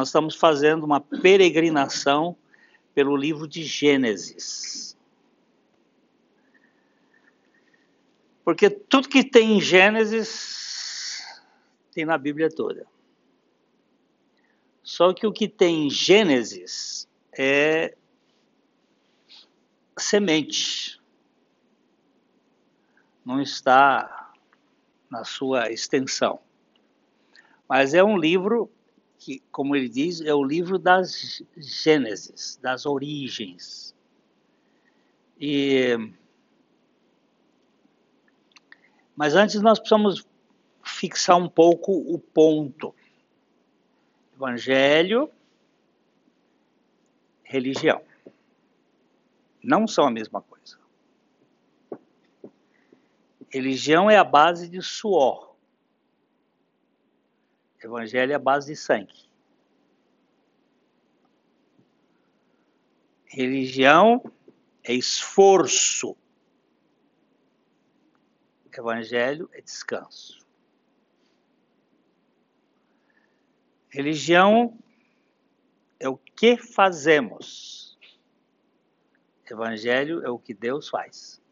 nós estamos fazendo uma peregrinação pelo livro de Gênesis. Porque tudo que tem em Gênesis tem na Bíblia toda. Só que o que tem em Gênesis é semente. Não está na sua extensão. Mas é um livro que, como ele diz, é o livro das Gênesis, das origens. E mas antes nós precisamos fixar um pouco o ponto. Evangelho, religião. Não são a mesma coisa. Religião é a base de suor. Evangelho é a base de sangue. Religião é esforço. Evangelho é descanso. Religião é o que fazemos. Evangelho é o que Deus faz.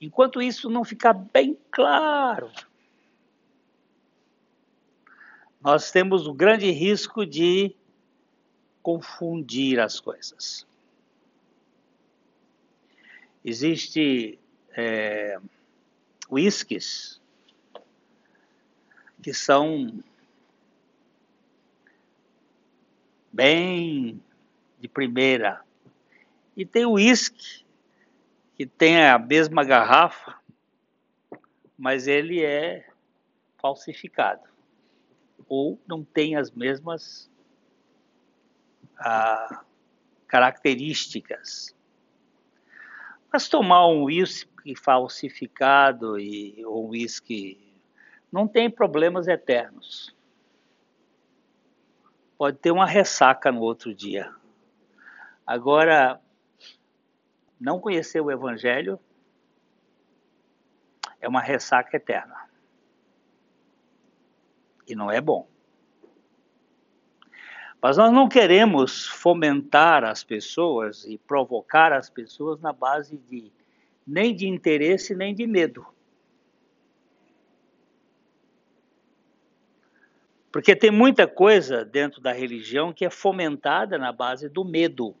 Enquanto isso não ficar bem claro, nós temos o grande risco de confundir as coisas. Existe é, whiskies que são bem de primeira. E tem o uísque, que tem a mesma garrafa, mas ele é falsificado ou não tem as mesmas ah, características. Mas tomar um uísque falsificado e, ou uísque não tem problemas eternos. Pode ter uma ressaca no outro dia. Agora, não conhecer o Evangelho é uma ressaca eterna e não é bom. Mas nós não queremos fomentar as pessoas e provocar as pessoas na base de nem de interesse nem de medo. Porque tem muita coisa dentro da religião que é fomentada na base do medo.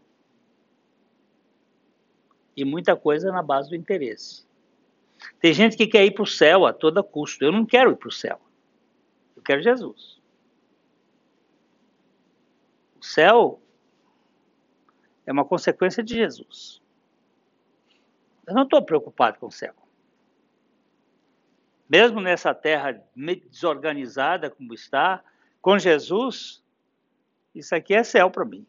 E muita coisa na base do interesse. Tem gente que quer ir para o céu a todo custo. Eu não quero ir para o céu quero Jesus. O céu é uma consequência de Jesus. Eu não estou preocupado com o céu. Mesmo nessa terra desorganizada como está, com Jesus, isso aqui é céu para mim.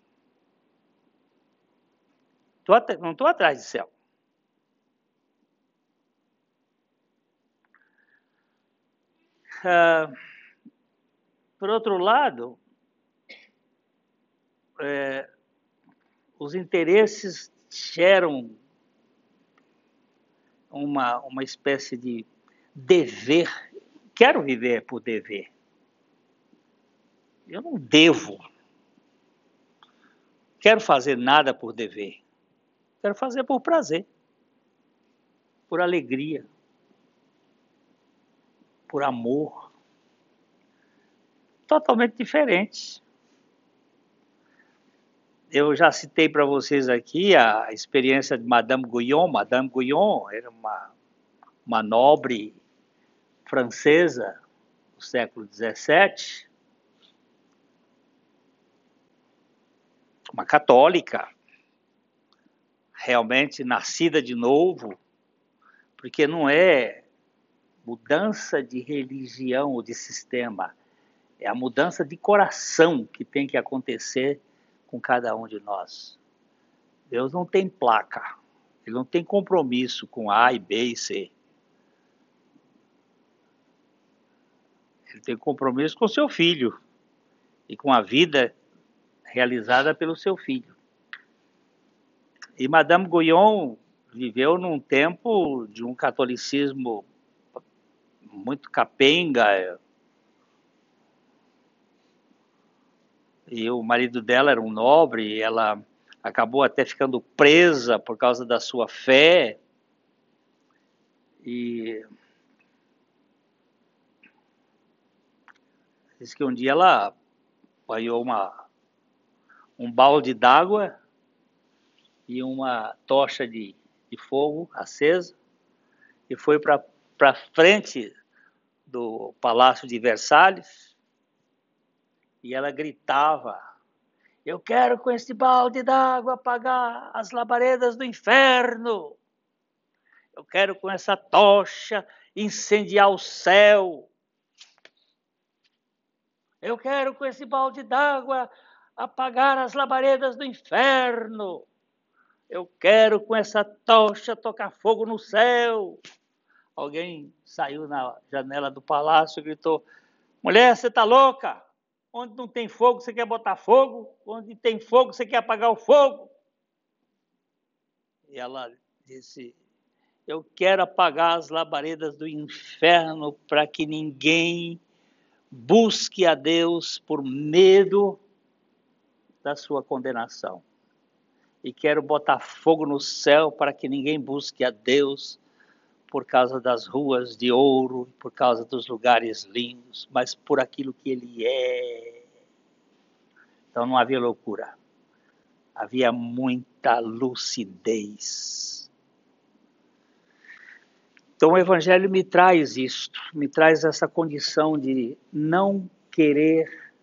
Não estou atrás de céu. Uh, por outro lado, é, os interesses geram uma, uma espécie de dever. Quero viver por dever. Eu não devo. Quero fazer nada por dever. Quero fazer por prazer, por alegria, por amor totalmente diferentes. Eu já citei para vocês aqui a experiência de Madame Guyon. Madame Guyon era uma, uma nobre francesa do século XVII, uma católica, realmente nascida de novo, porque não é mudança de religião ou de sistema, é a mudança de coração que tem que acontecer com cada um de nós. Deus não tem placa, ele não tem compromisso com A e B e C. Ele tem compromisso com seu filho e com a vida realizada pelo seu filho. E Madame Guyon viveu num tempo de um catolicismo muito capenga, e o marido dela era um nobre, ela acabou até ficando presa por causa da sua fé. E diz que um dia ela apanhou uma, um balde d'água e uma tocha de, de fogo acesa e foi para frente do Palácio de Versalhes e ela gritava: Eu quero com este balde d'água apagar as labaredas do inferno. Eu quero com essa tocha incendiar o céu. Eu quero com esse balde d'água apagar as labaredas do inferno. Eu quero com essa tocha tocar fogo no céu. Alguém saiu na janela do palácio e gritou: Mulher, você está louca? Onde não tem fogo, você quer botar fogo? Onde tem fogo, você quer apagar o fogo? E ela disse: Eu quero apagar as labaredas do inferno para que ninguém busque a Deus por medo da sua condenação. E quero botar fogo no céu para que ninguém busque a Deus por causa das ruas de ouro, por causa dos lugares lindos, mas por aquilo que ele é. Então não havia loucura. Havia muita lucidez então o Evangelho me traz isto, me traz essa condição de não querer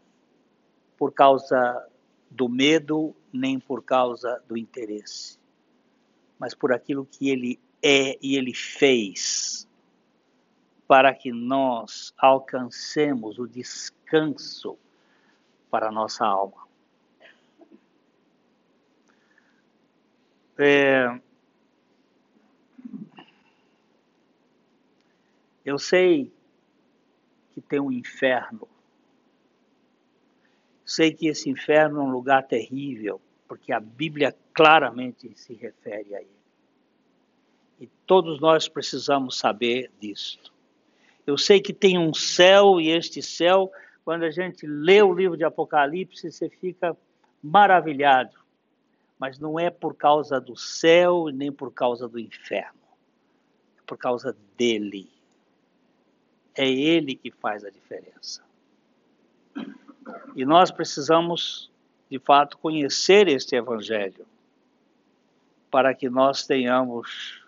por causa do medo, nem por causa do interesse, mas por aquilo que ele é e ele fez, para que nós alcancemos o descanso para a nossa alma. É, Eu sei que tem um inferno. Sei que esse inferno é um lugar terrível, porque a Bíblia claramente se refere a ele. E todos nós precisamos saber disto. Eu sei que tem um céu, e este céu, quando a gente lê o livro de Apocalipse, você fica maravilhado. Mas não é por causa do céu nem por causa do inferno. É por causa dele é Ele que faz a diferença. E nós precisamos, de fato, conhecer este Evangelho para que nós tenhamos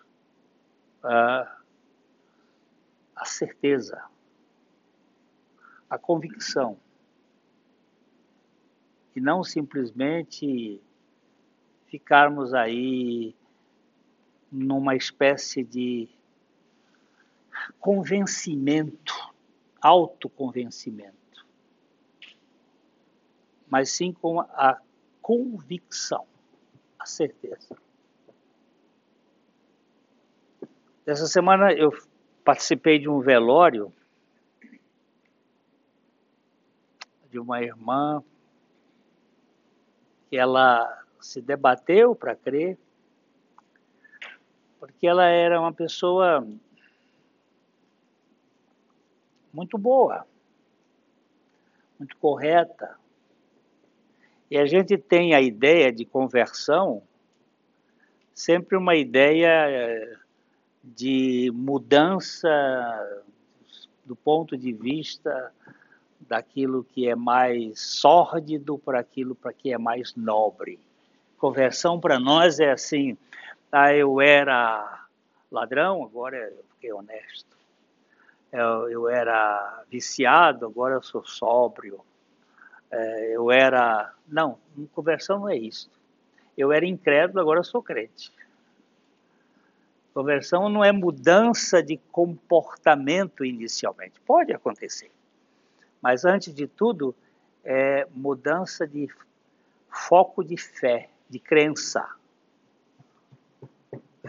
a certeza, a convicção, e não simplesmente ficarmos aí numa espécie de convencimento, autoconvencimento, mas sim com a convicção, a certeza. Essa semana eu participei de um velório de uma irmã que ela se debateu para crer, porque ela era uma pessoa muito boa, muito correta. E a gente tem a ideia de conversão sempre uma ideia eh, de mudança do ponto de vista daquilo que é mais sórdido para aquilo para que é mais nobre. Conversão para nós é assim, ah, eu era ladrão, agora eu fiquei honesto eu, eu era viciado, agora eu sou sóbrio. É, eu era. Não, conversão não é isso. Eu era incrédulo, agora eu sou crente. Conversão não é mudança de comportamento inicialmente. Pode acontecer. Mas antes de tudo, é mudança de foco de fé, de crença.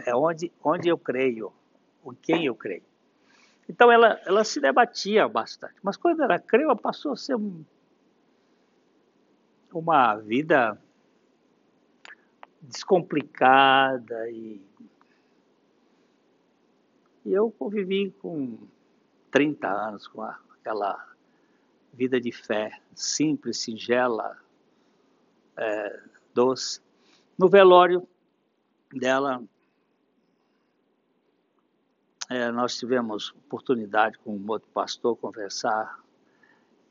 É onde, onde eu creio, em quem eu creio. Então ela, ela se debatia bastante. Mas quando ela creu, passou a ser um, uma vida descomplicada e, e eu convivi com 30 anos com aquela vida de fé simples, singela, é, doce. No velório dela, é, nós tivemos oportunidade com um outro pastor conversar.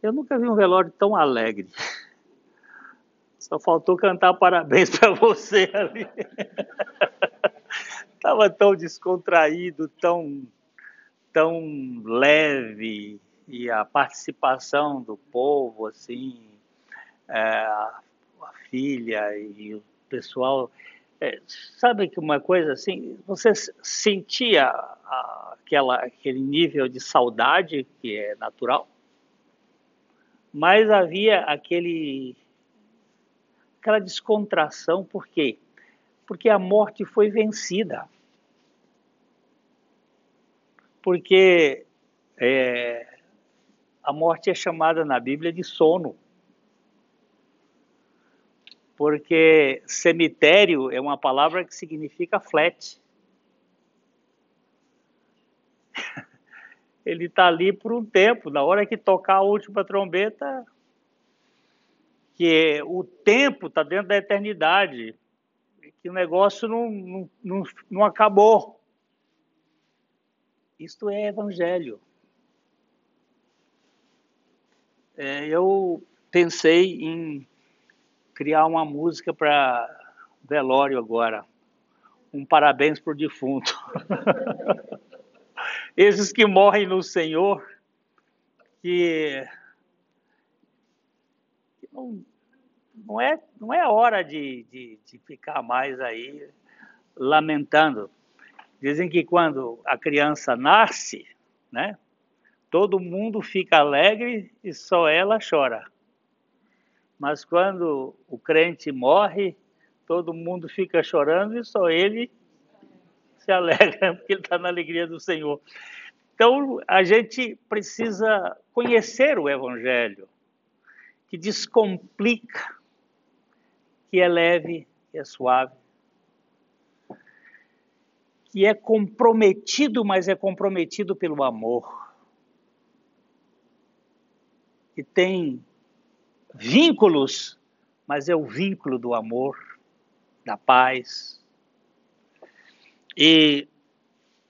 Eu nunca vi um velório tão alegre. Só faltou cantar parabéns para você ali. Estava tão descontraído, tão, tão leve, e a participação do povo, assim, é, a, filha e o pessoal. É, sabe que uma coisa assim, você sentia aquela, aquele nível de saudade que é natural, mas havia aquele aquela descontração, por quê? Porque a morte foi vencida. Porque é, a morte é chamada na Bíblia de sono. Porque cemitério é uma palavra que significa flat. Ele está ali por um tempo, na hora que tocar a última trombeta, que o tempo está dentro da eternidade, que o negócio não, não, não, não acabou. Isto é evangelho. É, eu pensei em criar uma música para velório agora. Um parabéns para o defunto. Esses que morrem no Senhor, que não, não, é, não é hora de, de, de ficar mais aí lamentando. Dizem que quando a criança nasce, né, todo mundo fica alegre e só ela chora. Mas quando o crente morre, todo mundo fica chorando e só ele se alegra, porque ele está na alegria do Senhor. Então, a gente precisa conhecer o Evangelho, que descomplica, que é leve, que é suave, que é comprometido, mas é comprometido pelo amor, que tem vínculos, mas é o vínculo do amor, da paz. E,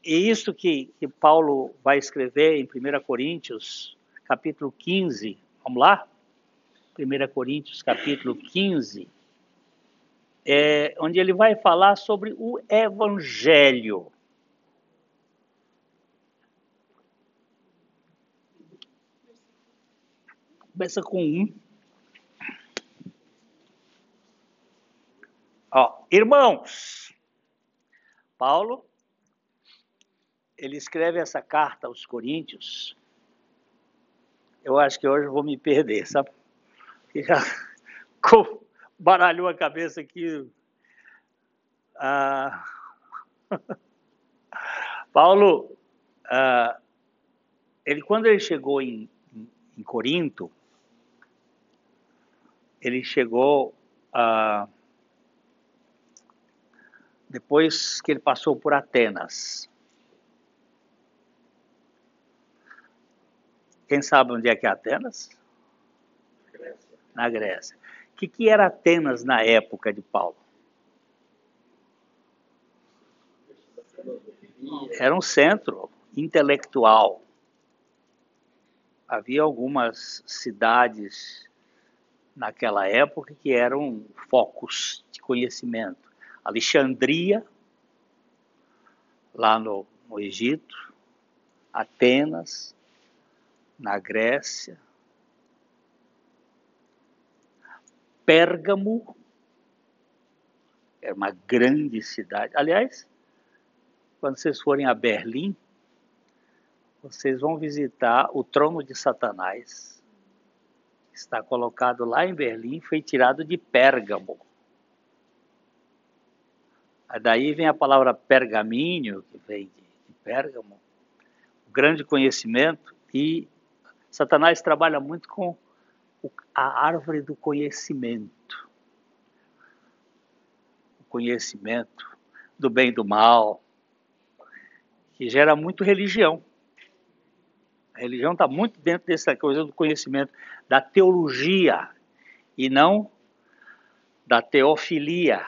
e isso que, que Paulo vai escrever em 1 Coríntios, capítulo 15, vamos lá? 1 Coríntios capítulo 15, é, onde ele vai falar sobre o Evangelho. Começa com um. Ó, irmãos, Paulo, ele escreve essa carta aos Coríntios. Eu acho que hoje eu vou me perder, sabe? já baralhou a cabeça aqui. Ah, Paulo, ah, ele quando ele chegou em, em, Corinto, ele chegou ah, depois que ele passou por Atenas. Quem sabe onde é que é Atenas? na Grécia. O que, que era Atenas na época de Paulo? Era um centro intelectual. Havia algumas cidades naquela época que eram focos de conhecimento. Alexandria, lá no, no Egito, Atenas, na Grécia, Pérgamo, era uma grande cidade. Aliás, quando vocês forem a Berlim, vocês vão visitar o trono de Satanás. Está colocado lá em Berlim, foi tirado de Pérgamo. Daí vem a palavra pergaminho, que vem de Pérgamo, o grande conhecimento, e Satanás trabalha muito com a árvore do conhecimento. O conhecimento do bem e do mal, que gera muito religião. A religião está muito dentro dessa coisa do conhecimento, da teologia, e não da teofilia,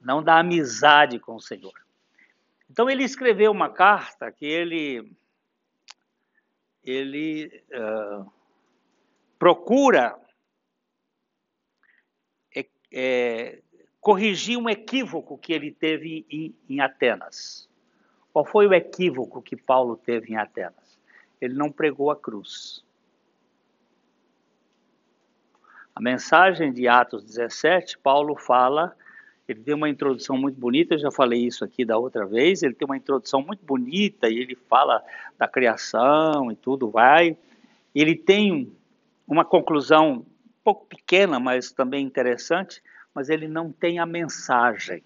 não da amizade com o Senhor. Então ele escreveu uma carta que ele ele uh, procura é, é, corrigir um equívoco que ele teve em, em Atenas. Qual foi o equívoco que Paulo teve em Atenas? Ele não pregou a cruz. A mensagem de Atos 17, Paulo fala, ele tem uma introdução muito bonita, eu já falei isso aqui da outra vez, ele tem uma introdução muito bonita e ele fala da criação e tudo vai. Ele tem uma conclusão um pouco pequena, mas também interessante, mas ele não tem a mensagem.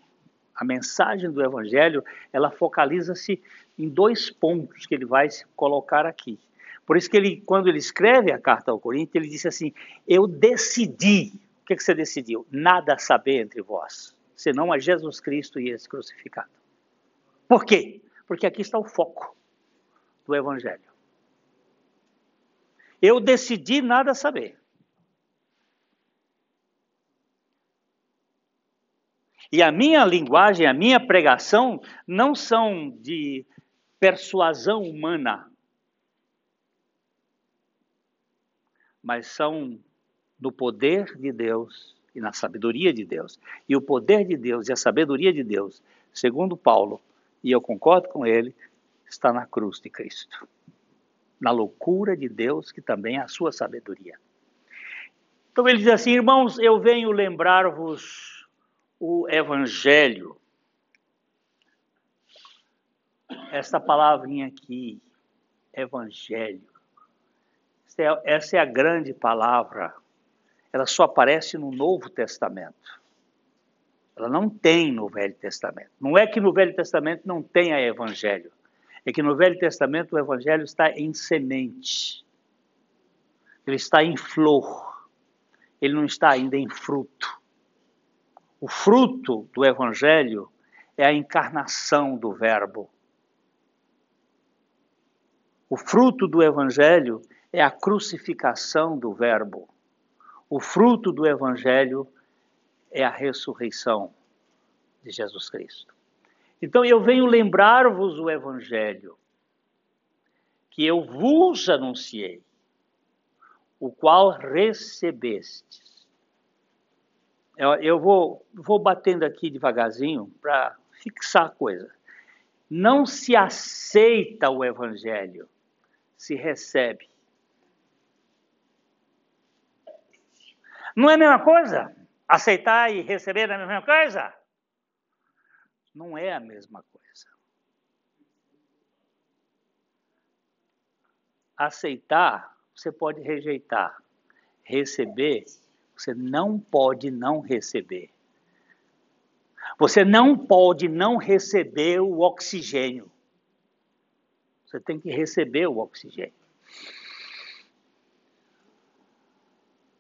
A mensagem do Evangelho, ela focaliza-se em dois pontos que ele vai colocar aqui. Por isso que ele, quando ele escreve a carta ao Coríntios, ele disse assim: Eu decidi. O que, que você decidiu? Nada saber entre vós, senão a Jesus Cristo e esse crucificado. Por quê? Porque aqui está o foco do Evangelho. Eu decidi nada saber. E a minha linguagem, a minha pregação não são de persuasão humana, mas são no poder de Deus e na sabedoria de Deus. E o poder de Deus e a sabedoria de Deus, segundo Paulo, e eu concordo com ele, está na cruz de Cristo. Na loucura de Deus, que também é a sua sabedoria. Então ele diz assim: irmãos, eu venho lembrar-vos o Evangelho. Esta palavrinha aqui, Evangelho, essa é a grande palavra. Ela só aparece no Novo Testamento. Ela não tem no Velho Testamento. Não é que no Velho Testamento não tenha Evangelho. É que no Velho Testamento o Evangelho está em semente. Ele está em flor. Ele não está ainda em fruto. O fruto do Evangelho é a encarnação do Verbo. O fruto do Evangelho é a crucificação do Verbo. O fruto do Evangelho é a ressurreição de Jesus Cristo. Então eu venho lembrar-vos o Evangelho que eu vos anunciei, o qual recebestes eu, eu vou, vou batendo aqui devagarzinho para fixar a coisa. Não se aceita o evangelho, se recebe. Não é a mesma coisa? Aceitar e receber é a mesma coisa? Não é a mesma coisa. Aceitar, você pode rejeitar. Receber, você não pode não receber. Você não pode não receber o oxigênio. Você tem que receber o oxigênio.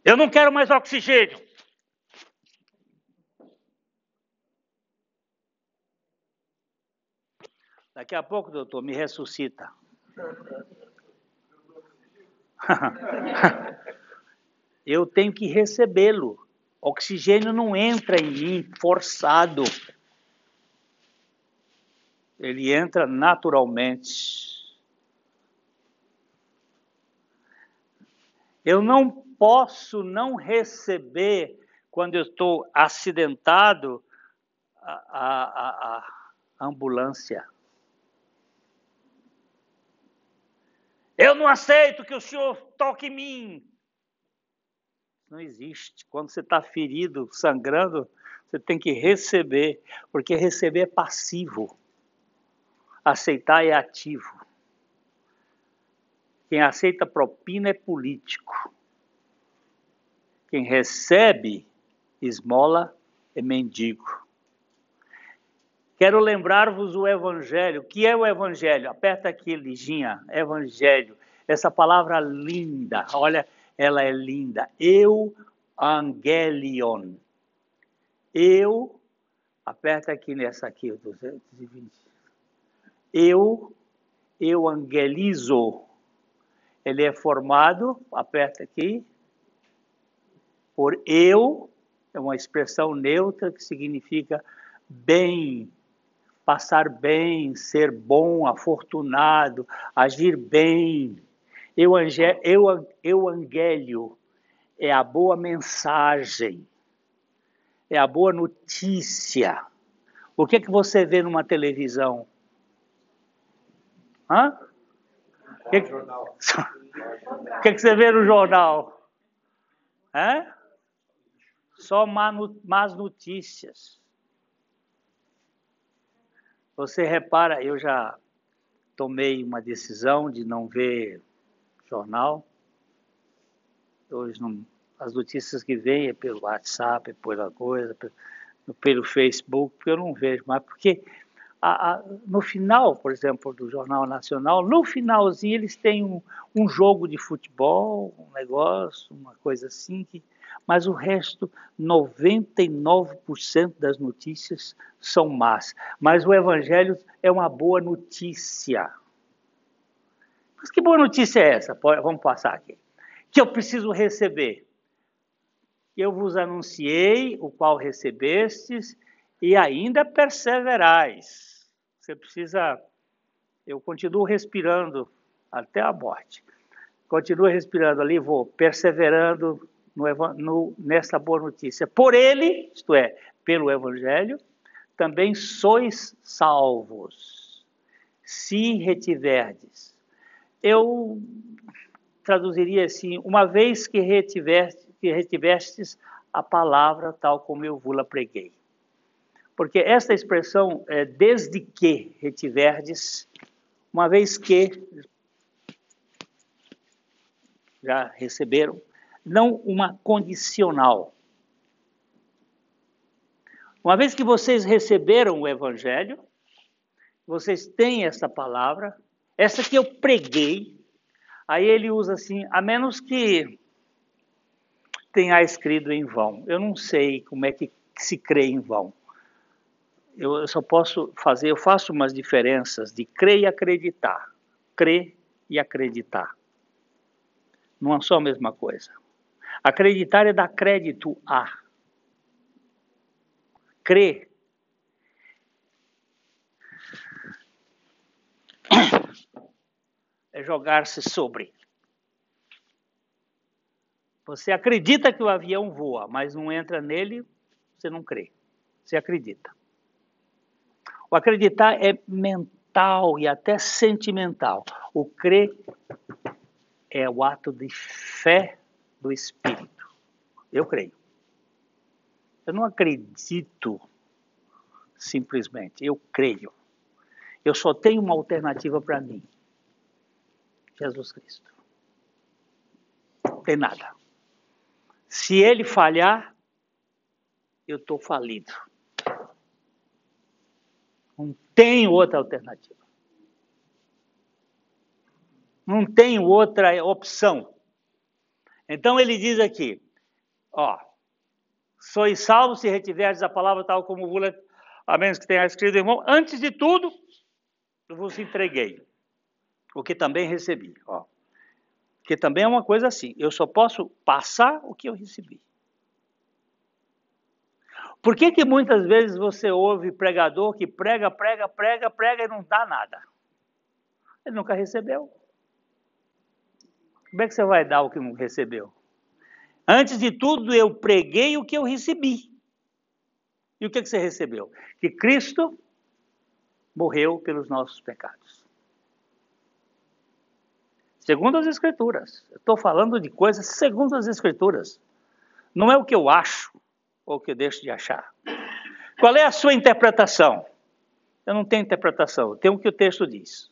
Eu não quero mais oxigênio. Daqui a pouco, doutor, me ressuscita. eu tenho que recebê-lo. Oxigênio não entra em mim forçado. Ele entra naturalmente. Eu não posso não receber, quando eu estou acidentado, a, a, a, a ambulância. Eu não aceito que o senhor toque em mim. Não existe. Quando você está ferido, sangrando, você tem que receber, porque receber é passivo. Aceitar é ativo. Quem aceita propina é político. Quem recebe esmola é mendigo. Quero lembrar-vos o Evangelho. O que é o Evangelho? Aperta aqui, Liginha. Evangelho. Essa palavra linda. Olha, ela é linda. Eu angelion. Eu, aperta aqui nessa aqui, 220. Eu, eu angelizo. Ele é formado, aperta aqui, por eu, é uma expressão neutra que significa bem, passar bem, ser bom, afortunado, agir bem. Evangélio é a boa mensagem, é a boa notícia. O que, é que você vê numa televisão? Hã? O que, que... o que, que você vê no jornal? Hã? Só más notícias. Você repara, eu já tomei uma decisão de não ver jornal. Hoje não, as notícias que vêm é pelo WhatsApp, é pela coisa, pelo, pelo Facebook, eu não vejo mais, porque a, a, no final, por exemplo, do Jornal Nacional, no finalzinho eles têm um, um jogo de futebol, um negócio, uma coisa assim, que, mas o resto, 99% das notícias são más. Mas o Evangelho é uma boa notícia. Mas que boa notícia é essa? Vamos passar aqui. Que eu preciso receber. Eu vos anunciei o qual recebestes e ainda perseverais. Você precisa. Eu continuo respirando até a morte. Continuo respirando ali, vou perseverando no, no, nessa boa notícia. Por ele, isto é, pelo Evangelho, também sois salvos, se retiverdes eu traduziria assim: uma vez que retiveste, que retivestes a palavra tal como eu vos preguei. Porque esta expressão é desde que retiverdes, uma vez que já receberam, não uma condicional. Uma vez que vocês receberam o evangelho, vocês têm essa palavra, essa que eu preguei, aí ele usa assim, a menos que tenha escrito em vão. Eu não sei como é que se crê em vão. Eu só posso fazer, eu faço umas diferenças de crer e acreditar. Crer e acreditar. Não é só a mesma coisa. Acreditar é dar crédito a. Crer é jogar-se sobre. Você acredita que o avião voa, mas não entra nele, você não crê. Você acredita. O acreditar é mental e até sentimental. O crer é o ato de fé do espírito. Eu creio. Eu não acredito simplesmente, eu creio. Eu só tenho uma alternativa para mim. Jesus Cristo. Não tem nada. Se ele falhar, eu estou falido. Não tenho outra alternativa. Não tenho outra opção. Então ele diz aqui, ó, sois salvos se retiverdes a palavra tal como vos, a menos que tenha escrito, irmão, antes de tudo, eu vos entreguei o que também recebi. Ó. Que também é uma coisa assim, eu só posso passar o que eu recebi. Por que, que muitas vezes você ouve pregador que prega, prega, prega, prega e não dá nada? Ele nunca recebeu. Como é que você vai dar o que não recebeu? Antes de tudo, eu preguei o que eu recebi. E o que, que você recebeu? Que Cristo morreu pelos nossos pecados. Segundo as Escrituras. Estou falando de coisas segundo as Escrituras. Não é o que eu acho ou o que eu deixo de achar. Qual é a sua interpretação? Eu não tenho interpretação, eu tenho o que o texto diz.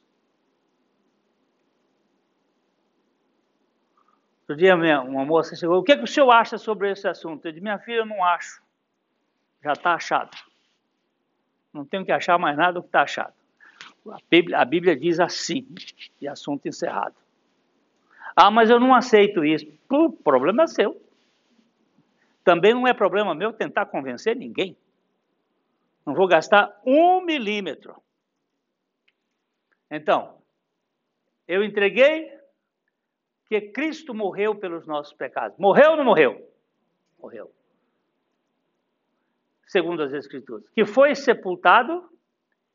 Outro dia uma moça chegou, o que, é que o senhor acha sobre esse assunto? Eu disse, minha filha, eu não acho. Já está achado. Não tenho que achar mais nada do que está achado. A Bíblia, a Bíblia diz assim, e assunto encerrado. Ah, mas eu não aceito isso. O problema é seu. Também não é problema meu tentar convencer ninguém. Não vou gastar um milímetro. Então, eu entreguei que Cristo morreu pelos nossos pecados. Morreu ou não morreu? morreu. Segundo as Escrituras. Que foi sepultado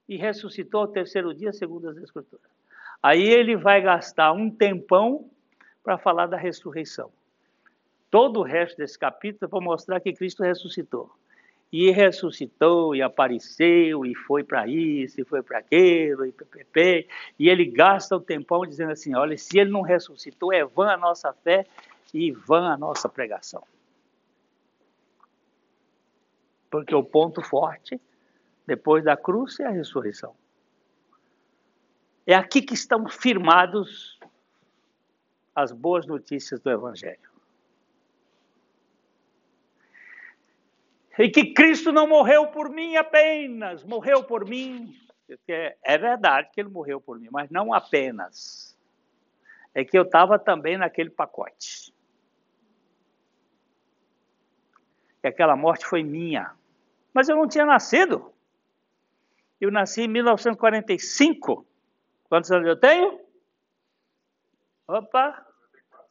e ressuscitou ao terceiro dia, segundo as Escrituras. Aí ele vai gastar um tempão para falar da ressurreição. Todo o resto desse capítulo é para mostrar que Cristo ressuscitou. E ressuscitou, e apareceu, e foi para isso, e foi para aquilo, e ppp. E ele gasta o tempão dizendo assim: olha, se ele não ressuscitou, é vã a nossa fé e vã a nossa pregação. Porque o ponto forte, depois da cruz, é a ressurreição. É aqui que estão firmados as boas notícias do Evangelho. E que Cristo não morreu por mim apenas, morreu por mim. É verdade que ele morreu por mim, mas não apenas. É que eu estava também naquele pacote. E aquela morte foi minha. Mas eu não tinha nascido. Eu nasci em 1945. Quantos anos eu tenho? Opa,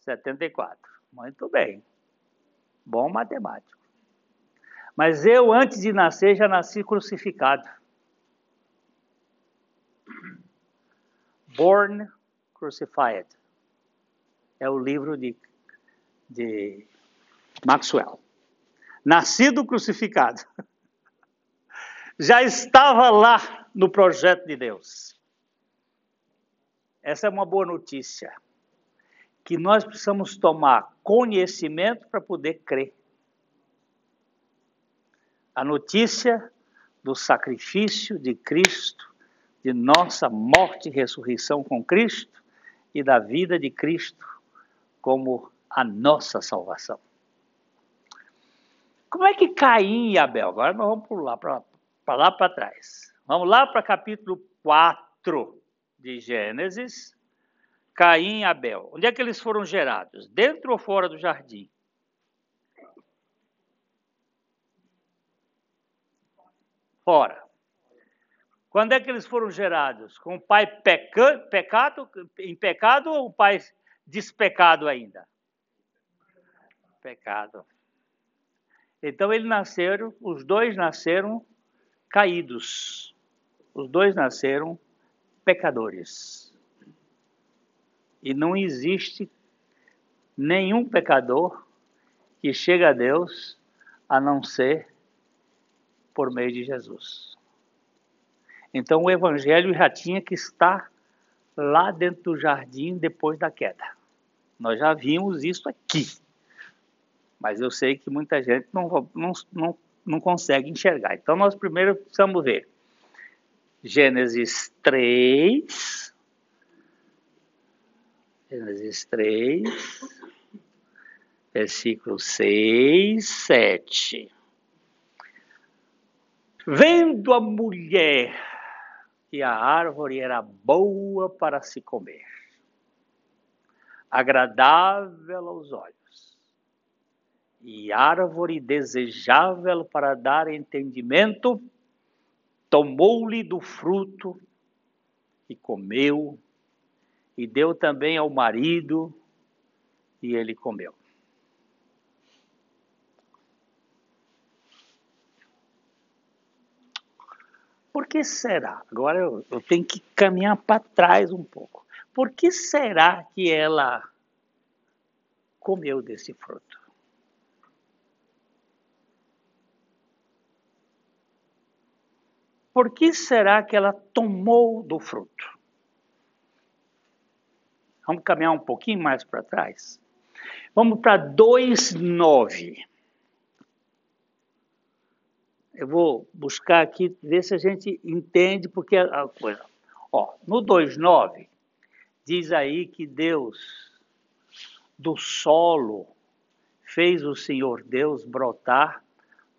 74. Muito bem. Bom matemático. Mas eu, antes de nascer, já nasci crucificado. Born Crucified. É o livro de, de Maxwell. Nascido crucificado. Já estava lá no projeto de Deus. Essa é uma boa notícia. Que nós precisamos tomar conhecimento para poder crer a notícia do sacrifício de Cristo, de nossa morte e ressurreição com Cristo e da vida de Cristo como a nossa salvação. Como é que Caim e Abel? Agora nós vamos pular para lá para trás. Vamos lá para capítulo 4 de Gênesis. Caim e Abel. Onde é que eles foram gerados? Dentro ou fora do jardim? Fora. Quando é que eles foram gerados? Com o pai peca, pecado, em pecado ou o pai despecado ainda? Pecado. Então eles nasceram, os dois nasceram caídos. Os dois nasceram pecadores. E não existe nenhum pecador que chega a Deus a não ser por meio de Jesus. Então o evangelho já tinha que estar lá dentro do jardim depois da queda. Nós já vimos isso aqui. Mas eu sei que muita gente não, não, não, não consegue enxergar. Então nós primeiro precisamos ver. Gênesis 3. Gênesis 3, versículo 6, 7. Vendo a mulher que a árvore era boa para se comer, agradável aos olhos, e árvore desejável para dar entendimento, tomou-lhe do fruto e comeu, e deu também ao marido, e ele comeu. Por que será? Agora eu, eu tenho que caminhar para trás um pouco. Por que será que ela comeu desse fruto? Por que será que ela tomou do fruto? Vamos caminhar um pouquinho mais para trás. Vamos para 2,9. Eu vou buscar aqui, ver se a gente entende porque a coisa. Ó, no 2,9, diz aí que Deus, do solo, fez o Senhor Deus brotar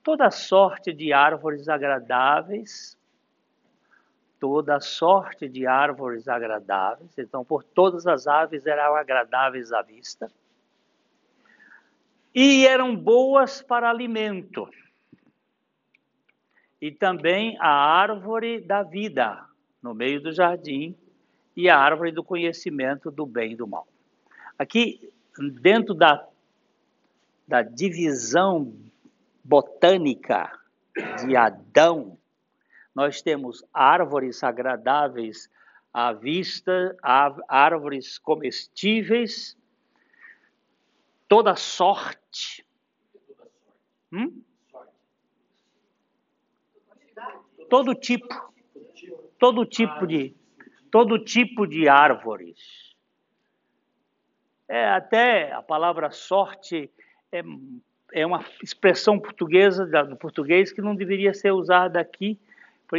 toda sorte de árvores agradáveis, toda sorte de árvores agradáveis, então por todas as aves eram agradáveis à vista, e eram boas para alimento e também a árvore da vida no meio do jardim e a árvore do conhecimento do bem e do mal. Aqui, dentro da da divisão botânica de Adão, nós temos árvores agradáveis à vista, árvores comestíveis, toda sorte. Hum? Todo tipo, todo tipo de, todo tipo de árvores. É até a palavra sorte é, é uma expressão portuguesa do português que não deveria ser usada aqui.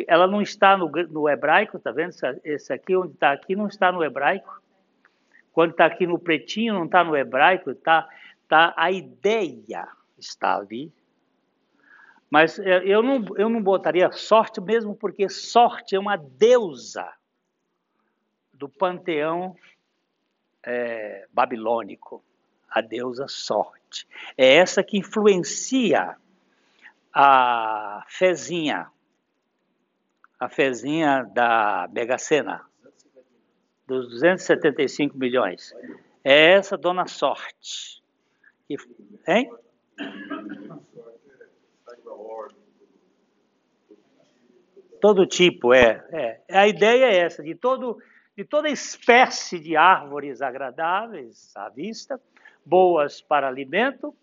Ela não está no, no hebraico, tá vendo? Esse aqui onde está aqui não está no hebraico. Quando está aqui no pretinho não está no hebraico, tá, tá a ideia está ali. Mas eu não, eu não botaria sorte mesmo porque sorte é uma deusa do panteão é, babilônico, a deusa sorte. É essa que influencia a fezinha, a fezinha da Mega Sena, dos 275 milhões. É essa dona sorte. Hein? Todo tipo, é, é. A ideia é essa, de, todo, de toda espécie de árvores agradáveis à vista, boas para alimento,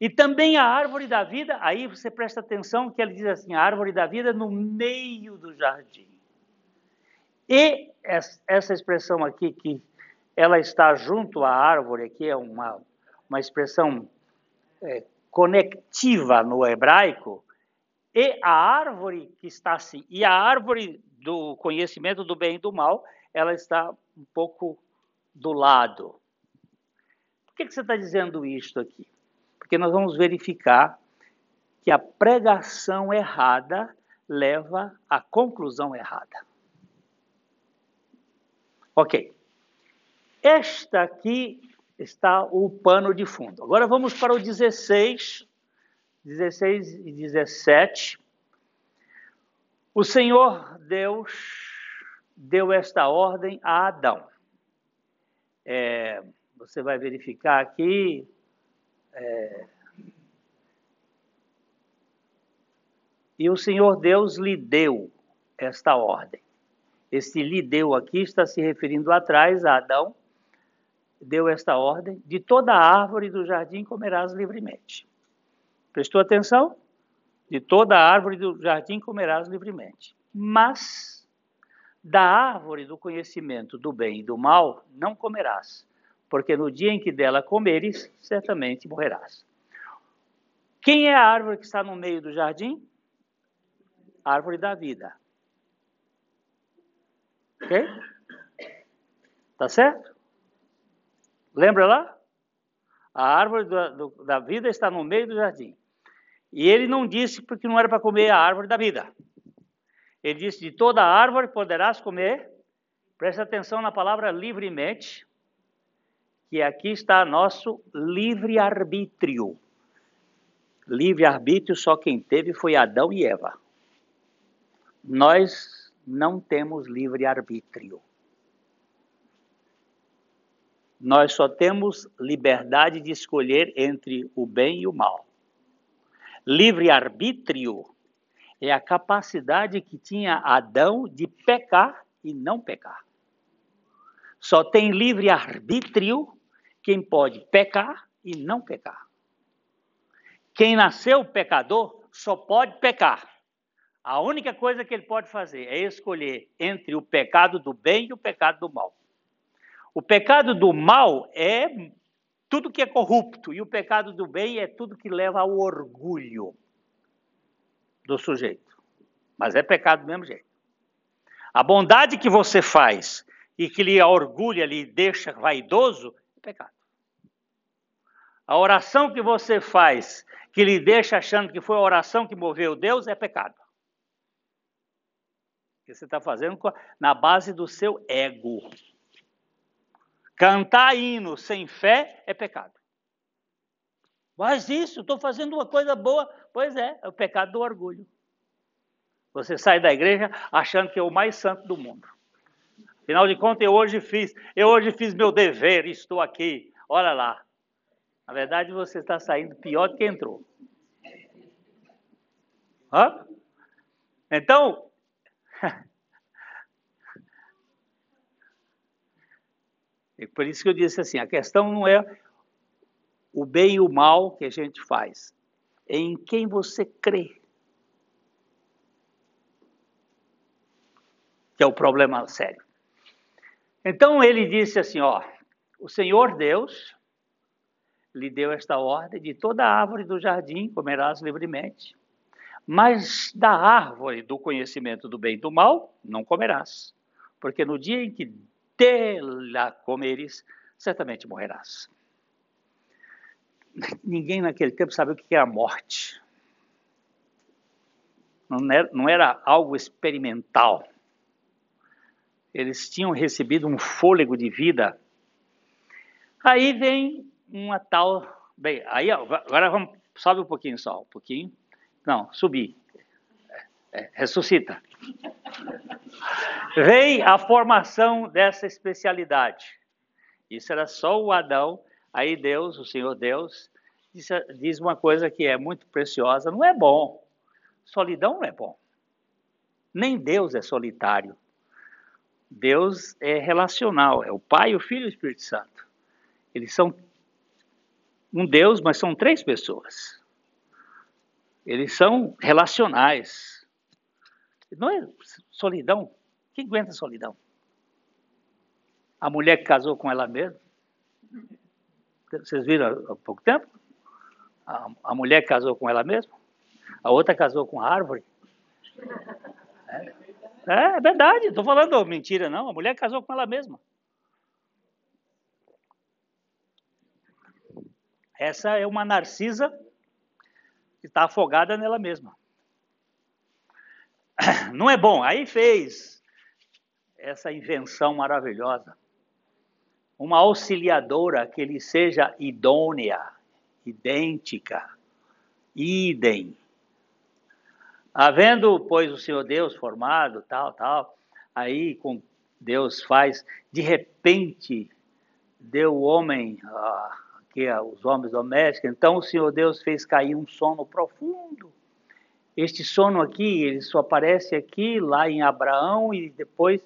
e também a árvore da vida, aí você presta atenção que ele diz assim, a árvore da vida no meio do jardim. E essa expressão aqui, que ela está junto à árvore, aqui é uma, uma expressão é, conectiva no hebraico, e a árvore que está assim, e a árvore do conhecimento do bem e do mal, ela está um pouco do lado. Por que, que você está dizendo isto aqui? Porque nós vamos verificar que a pregação errada leva à conclusão errada. Ok. Esta aqui está o pano de fundo. Agora vamos para o 16, 16 e 17. O Senhor Deus deu esta ordem a Adão. É, você vai verificar aqui. É, e o Senhor Deus lhe deu esta ordem. Este lhe deu aqui está se referindo atrás a Adão. Deu esta ordem: de toda árvore do jardim comerás livremente. Prestou atenção? De toda árvore do jardim comerás livremente. Mas da árvore do conhecimento do bem e do mal não comerás, porque no dia em que dela comeres, certamente morrerás. Quem é a árvore que está no meio do jardim? árvore da vida. Ok? Tá certo? Lembra lá? A árvore do, do, da vida está no meio do jardim. E ele não disse porque não era para comer a árvore da vida. Ele disse: de toda árvore poderás comer. Preste atenção na palavra livremente, que aqui está nosso livre-arbítrio. Livre-arbítrio só quem teve foi Adão e Eva. Nós não temos livre-arbítrio. Nós só temos liberdade de escolher entre o bem e o mal. Livre-arbítrio é a capacidade que tinha Adão de pecar e não pecar. Só tem livre-arbítrio quem pode pecar e não pecar. Quem nasceu pecador só pode pecar. A única coisa que ele pode fazer é escolher entre o pecado do bem e o pecado do mal. O pecado do mal é tudo que é corrupto, e o pecado do bem é tudo que leva ao orgulho do sujeito. Mas é pecado do mesmo jeito. A bondade que você faz e que lhe orgulha, lhe deixa vaidoso, é pecado. A oração que você faz, que lhe deixa achando que foi a oração que moveu Deus, é pecado. Que você está fazendo na base do seu ego. Cantar hino sem fé é pecado. Mas isso, estou fazendo uma coisa boa. Pois é, é o pecado do orgulho. Você sai da igreja achando que é o mais santo do mundo. Afinal de contas, eu hoje fiz, eu hoje fiz meu dever, estou aqui. Olha lá. Na verdade, você está saindo pior do que entrou. Hã? Então, é por isso que eu disse assim, a questão não é o bem e o mal que a gente faz, é em quem você crê. Que é o problema sério. Então ele disse assim, ó, o Senhor Deus lhe deu esta ordem: de toda árvore do jardim comerás livremente, mas da árvore do conhecimento do bem e do mal não comerás, porque no dia em que dela comeres, certamente morrerás. Ninguém naquele tempo sabia o que era morte. Não era, não era algo experimental. Eles tinham recebido um fôlego de vida. Aí vem uma tal. Bem, aí agora vamos. Sobe um pouquinho só, um pouquinho. Não, subir. É, ressuscita. Vem a formação dessa especialidade. Isso era só o Adão. Aí Deus, o Senhor Deus, diz uma coisa que é muito preciosa: não é bom. Solidão não é bom. Nem Deus é solitário. Deus é relacional, é o Pai, o Filho e o Espírito Santo. Eles são um Deus, mas são três pessoas. Eles são relacionais. Não é solidão. Quem aguenta solidão? A mulher que casou com ela mesma. Vocês viram há pouco tempo? A, a mulher que casou com ela mesma. A outra casou com a árvore. É, é, verdade, estou falando mentira, não. A mulher casou com ela mesma. Essa é uma narcisa que está afogada nela mesma. Não é bom. Aí fez essa invenção maravilhosa. Uma auxiliadora que lhe seja idônea, idêntica, idem. Havendo, pois, o Senhor Deus formado, tal, tal, aí com Deus faz, de repente, deu o homem ah, que é os homens domésticos. Então o Senhor Deus fez cair um sono profundo. Este sono aqui, ele só aparece aqui, lá em Abraão e depois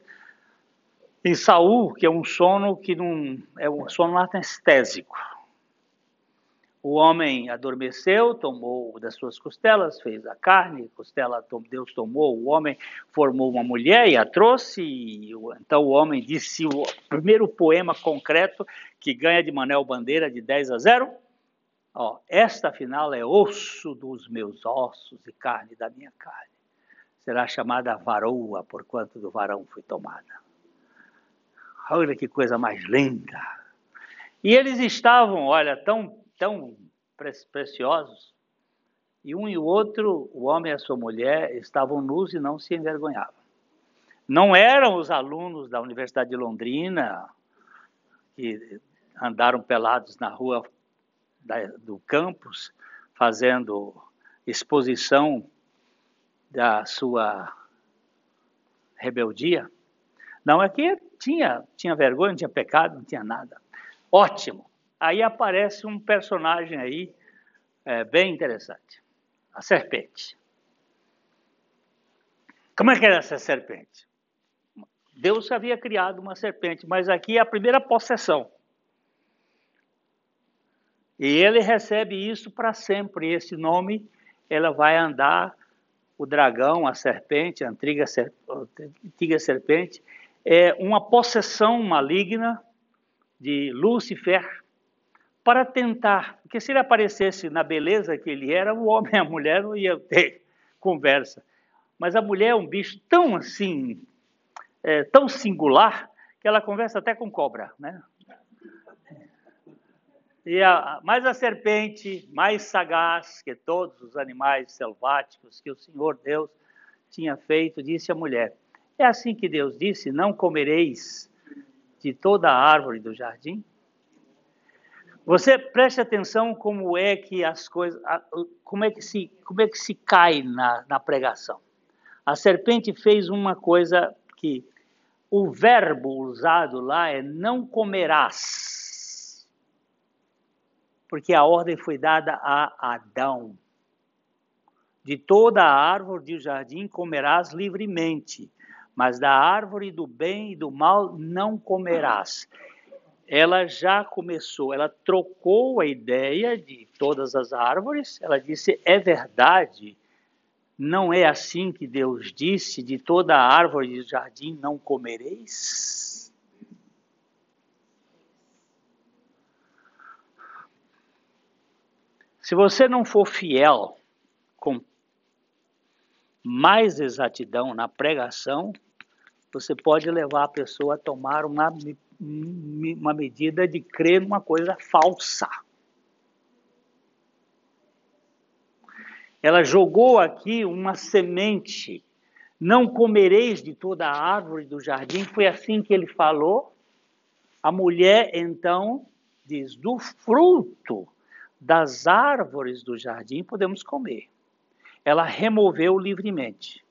em Saul, que é um sono que não é um sono anestésico. O homem adormeceu, tomou das suas costelas, fez a carne, costela Deus tomou, o homem formou uma mulher e a trouxe. E, então o homem disse o primeiro poema concreto que ganha de Manel Bandeira de 10 a 0. Ó, esta afinal é osso dos meus ossos e carne da minha carne. Será chamada varoa, porquanto do varão foi tomada. Olha que coisa mais linda. E eles estavam, olha, tão tão preciosos, e um e o outro, o homem e a sua mulher, estavam nus e não se envergonhavam. Não eram os alunos da Universidade de Londrina que andaram pelados na rua da, do campus, fazendo exposição da sua rebeldia. Não, é que tinha, tinha vergonha, não tinha pecado, não tinha nada. Ótimo. Aí aparece um personagem aí é, bem interessante, a serpente. Como é que era essa serpente? Deus havia criado uma serpente, mas aqui é a primeira possessão. E ele recebe isso para sempre. Esse nome, ela vai andar, o dragão, a serpente, a antiga, antiga serpente, é uma possessão maligna de Lúcifer, para tentar, porque se ele aparecesse na beleza que ele era, o homem e a mulher não iam ter conversa. Mas a mulher é um bicho tão assim, é, tão singular, que ela conversa até com cobra, né? E a, mais a serpente, mais sagaz que todos os animais selváticos que o Senhor Deus tinha feito, disse à mulher: É assim que Deus disse: Não comereis de toda a árvore do jardim? Você preste atenção como é que as coisas, como é que se, como é que se cai na, na pregação. A serpente fez uma coisa que o verbo usado lá é não comerás. Porque a ordem foi dada a Adão. De toda a árvore do jardim comerás livremente, mas da árvore do bem e do mal não comerás. Ela já começou, ela trocou a ideia de todas as árvores, ela disse: é verdade, não é assim que Deus disse: de toda a árvore do jardim não comereis? Se você não for fiel com mais exatidão na pregação, você pode levar a pessoa a tomar uma, uma medida de crer numa coisa falsa. Ela jogou aqui uma semente. Não comereis de toda a árvore do jardim. Foi assim que ele falou. A mulher então diz: do fruto das árvores do jardim podemos comer ela removeu livremente.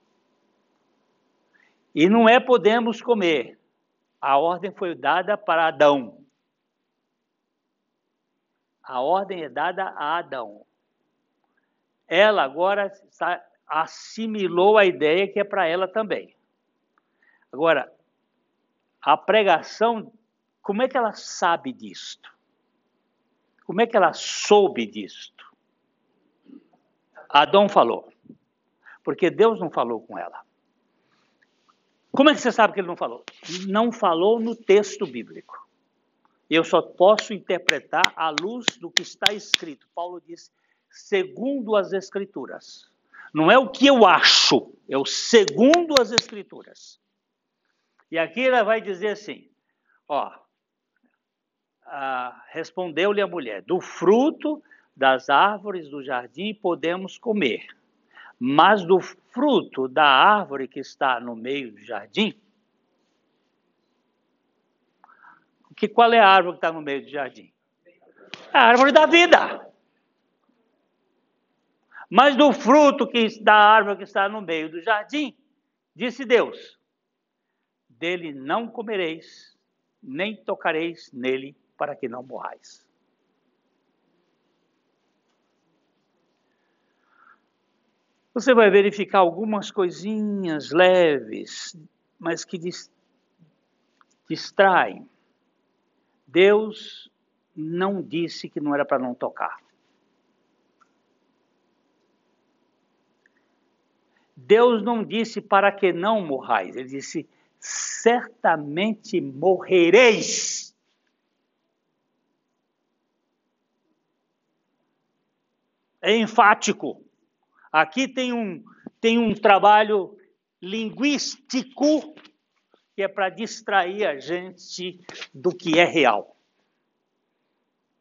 E não é podemos comer. A ordem foi dada para Adão. A ordem é dada a Adão. Ela agora assimilou a ideia que é para ela também. Agora, a pregação, como é que ela sabe disto? Como é que ela soube disto? Adão falou. Porque Deus não falou com ela. Como é que você sabe que ele não falou? Não falou no texto bíblico. Eu só posso interpretar à luz do que está escrito. Paulo disse, segundo as Escrituras. Não é o que eu acho, é o segundo as Escrituras. E aqui ela vai dizer assim: ó, respondeu-lhe a mulher: do fruto das árvores do jardim podemos comer, mas do fruto da árvore que está no meio do jardim, que qual é a árvore que está no meio do jardim? A árvore da vida. Mas do fruto que, da árvore que está no meio do jardim, disse Deus: dele não comereis, nem tocareis nele, para que não morrais. Você vai verificar algumas coisinhas leves, mas que distraem. Deus não disse que não era para não tocar. Deus não disse para que não morrais, ele disse: certamente morrereis. É enfático. Aqui tem um, tem um trabalho linguístico que é para distrair a gente do que é real.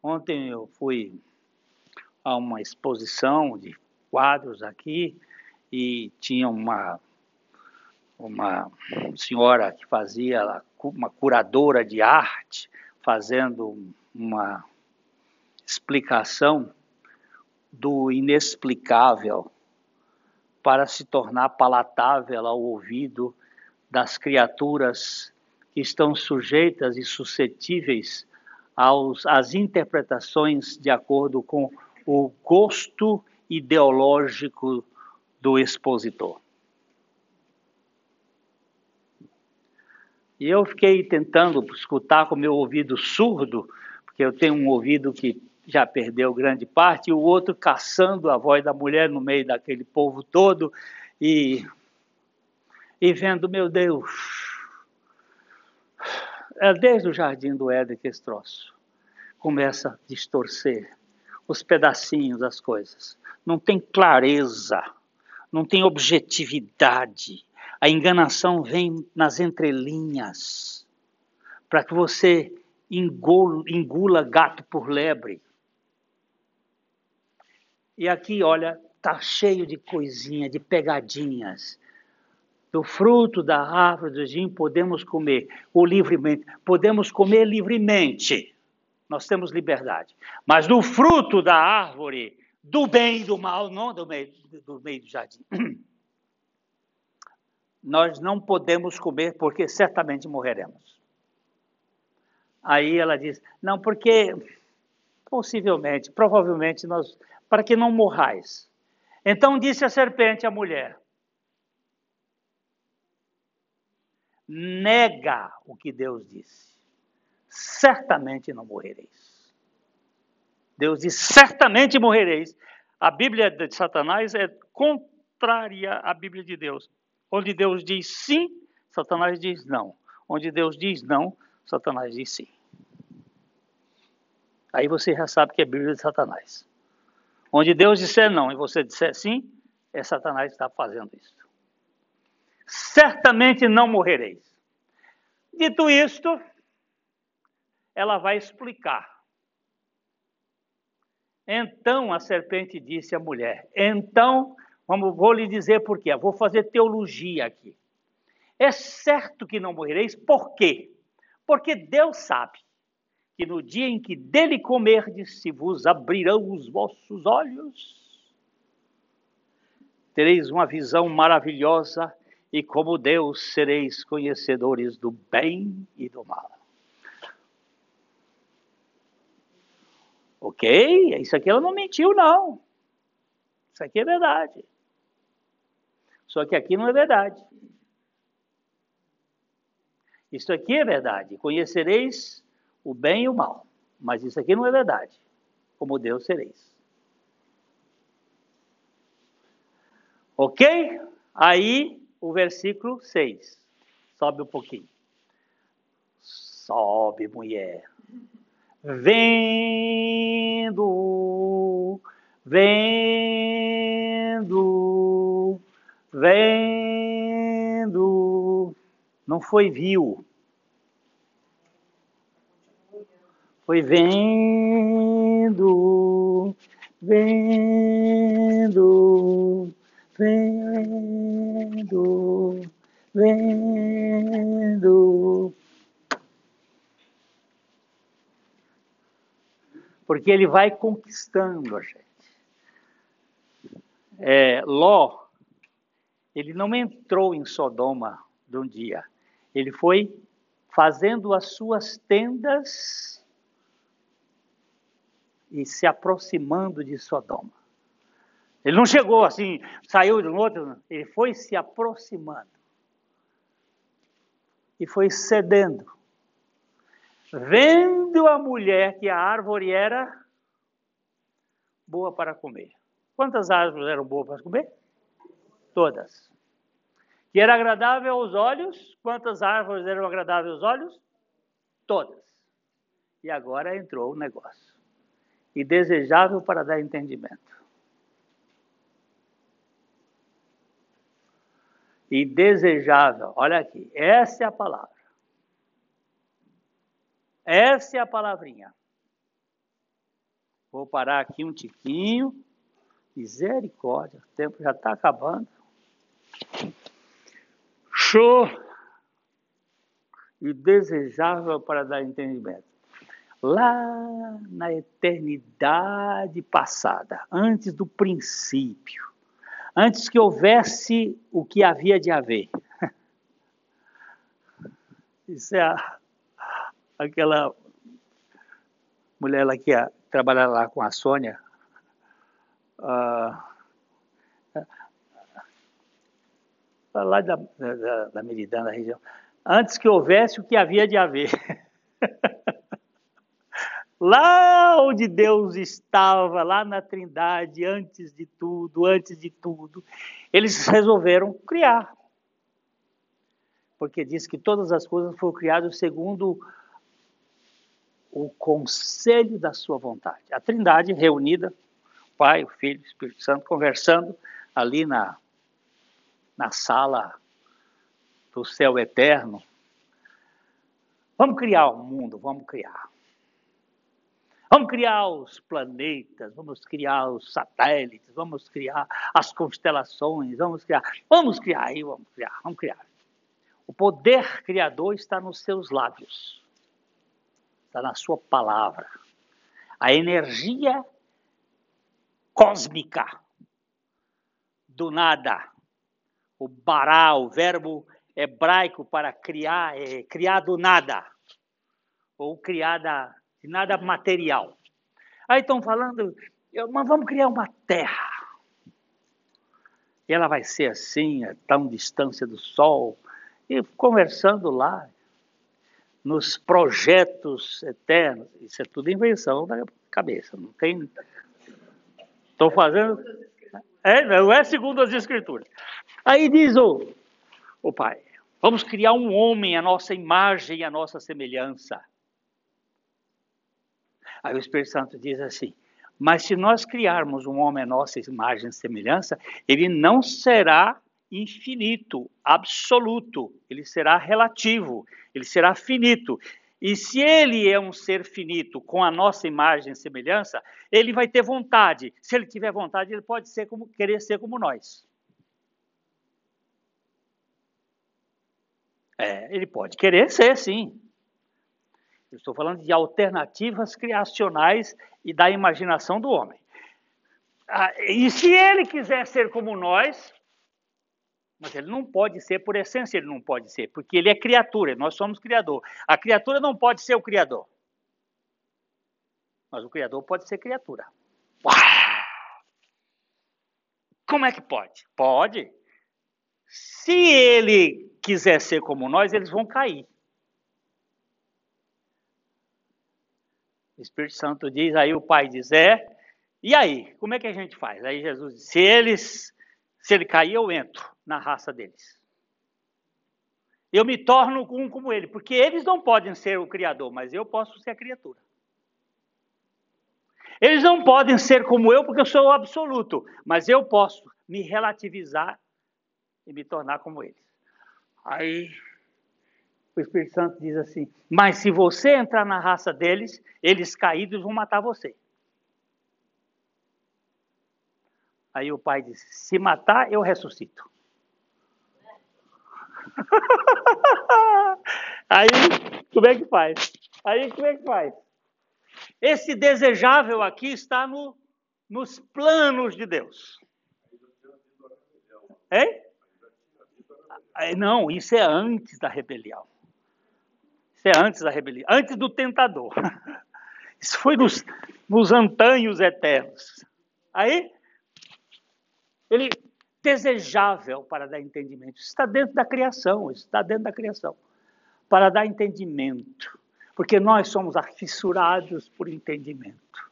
Ontem eu fui a uma exposição de quadros aqui e tinha uma uma senhora que fazia uma curadora de arte fazendo uma explicação do inexplicável para se tornar palatável ao ouvido das criaturas que estão sujeitas e suscetíveis aos, às interpretações de acordo com o gosto ideológico do expositor. E eu fiquei tentando escutar com meu ouvido surdo, porque eu tenho um ouvido que já perdeu grande parte, e o outro caçando a voz da mulher no meio daquele povo todo e, e vendo, meu Deus, é desde o jardim do Éden que esse troço começa a distorcer os pedacinhos das coisas. Não tem clareza, não tem objetividade. A enganação vem nas entrelinhas para que você engula, engula gato por lebre. E aqui, olha, tá cheio de coisinha, de pegadinhas. Do fruto da árvore do gin podemos comer, livremente, podemos comer livremente. Nós temos liberdade. Mas do fruto da árvore, do bem e do mal, não do meio do, meio do jardim, nós não podemos comer porque certamente morreremos. Aí ela diz: não, porque Possivelmente, provavelmente, nós, para que não morrais. Então disse a serpente à mulher: Nega o que Deus disse, certamente não morrereis. Deus diz: certamente morrereis. A Bíblia de Satanás é contrária à Bíblia de Deus. Onde Deus diz sim, Satanás diz não. Onde Deus diz não, Satanás diz sim. Aí você já sabe que é Bíblia de Satanás. Onde Deus disser não e você disser sim, é Satanás que está fazendo isso. Certamente não morrereis. Dito isto, ela vai explicar. Então a serpente disse à mulher: Então, vamos, vou lhe dizer por quê. Vou fazer teologia aqui. É certo que não morrereis, por quê? Porque Deus sabe que no dia em que dele comerdes, se vos abrirão os vossos olhos, tereis uma visão maravilhosa e como Deus sereis conhecedores do bem e do mal. Ok? Isso aqui ela não mentiu, não. Isso aqui é verdade. Só que aqui não é verdade. Isso aqui é verdade. Conhecereis o bem e o mal. Mas isso aqui não é verdade. Como Deus sereis. Ok? Aí o versículo 6. Sobe um pouquinho. Sobe, mulher. Vendo, vendo, vendo. Não foi viu. Foi vendo, vendo, vendo, vendo. Porque ele vai conquistando a gente. É, Ló, ele não entrou em Sodoma de um dia. Ele foi fazendo as suas tendas e se aproximando de Sodoma. Ele não chegou assim, saiu de um outro, ele foi se aproximando. E foi cedendo. Vendo a mulher que a árvore era boa para comer. Quantas árvores eram boas para comer? Todas. Que era agradável aos olhos. Quantas árvores eram agradáveis aos olhos? Todas. E agora entrou o negócio e desejável para dar entendimento. E desejável, olha aqui, essa é a palavra. Essa é a palavrinha. Vou parar aqui um tiquinho. Misericórdia, o tempo já está acabando. Show! E desejável para dar entendimento lá na eternidade passada, antes do princípio, antes que houvesse o que havia de haver. Isso é a, aquela mulher lá que trabalha lá com a Sônia. Uh, lá da, da, da da região. Antes que houvesse o que havia de haver. lá onde Deus estava, lá na Trindade, antes de tudo, antes de tudo, eles resolveram criar. Porque diz que todas as coisas foram criadas segundo o conselho da sua vontade. A Trindade reunida, o Pai, o Filho, o Espírito Santo, conversando ali na, na sala do céu eterno. Vamos criar o um mundo, vamos criar. Vamos criar os planetas, vamos criar os satélites, vamos criar as constelações, vamos criar, vamos criar aí, vamos criar, vamos criar. O poder criador está nos seus lábios, está na sua palavra. A energia cósmica do nada, o bará, o verbo hebraico para criar, é criar do nada, ou criada de nada material. Aí estão falando, mas vamos criar uma terra. E ela vai ser assim, a tão distância do Sol. E conversando lá, nos projetos eternos. Isso é tudo invenção da cabeça, não tem. Estou fazendo. É, não é segundo as escrituras. Aí diz o, o pai: vamos criar um homem à nossa imagem e à nossa semelhança. Aí o Espírito Santo diz assim: mas se nós criarmos um homem à nossa imagem e semelhança, ele não será infinito, absoluto, ele será relativo, ele será finito. E se ele é um ser finito com a nossa imagem e semelhança, ele vai ter vontade. Se ele tiver vontade, ele pode ser como querer ser como nós. É, ele pode querer ser, sim. Eu estou falando de alternativas criacionais e da imaginação do homem. Ah, e se ele quiser ser como nós, mas ele não pode ser, por essência, ele não pode ser, porque ele é criatura, nós somos criador. A criatura não pode ser o criador. Mas o criador pode ser criatura. Uau! Como é que pode? Pode. Se ele quiser ser como nós, eles vão cair. O Espírito Santo diz, aí o Pai diz, é, e aí, como é que a gente faz? Aí Jesus diz, se eles, se ele cair, eu entro na raça deles. Eu me torno um como ele, porque eles não podem ser o Criador, mas eu posso ser a criatura. Eles não podem ser como eu, porque eu sou o absoluto, mas eu posso me relativizar e me tornar como eles. Aí o Espírito Santo diz assim: Mas se você entrar na raça deles, eles caídos vão matar você. Aí o pai diz: Se matar, eu ressuscito. Aí, como é que faz? Aí, como é que faz? Esse desejável aqui está no, nos planos de Deus. Hein? Não, isso é antes da rebelião. Isso é antes da rebelião, antes do tentador. Isso foi nos, nos antanhos eternos. Aí, ele desejável para dar entendimento. Isso está dentro da criação, isso está dentro da criação. Para dar entendimento. Porque nós somos afissurados por entendimento.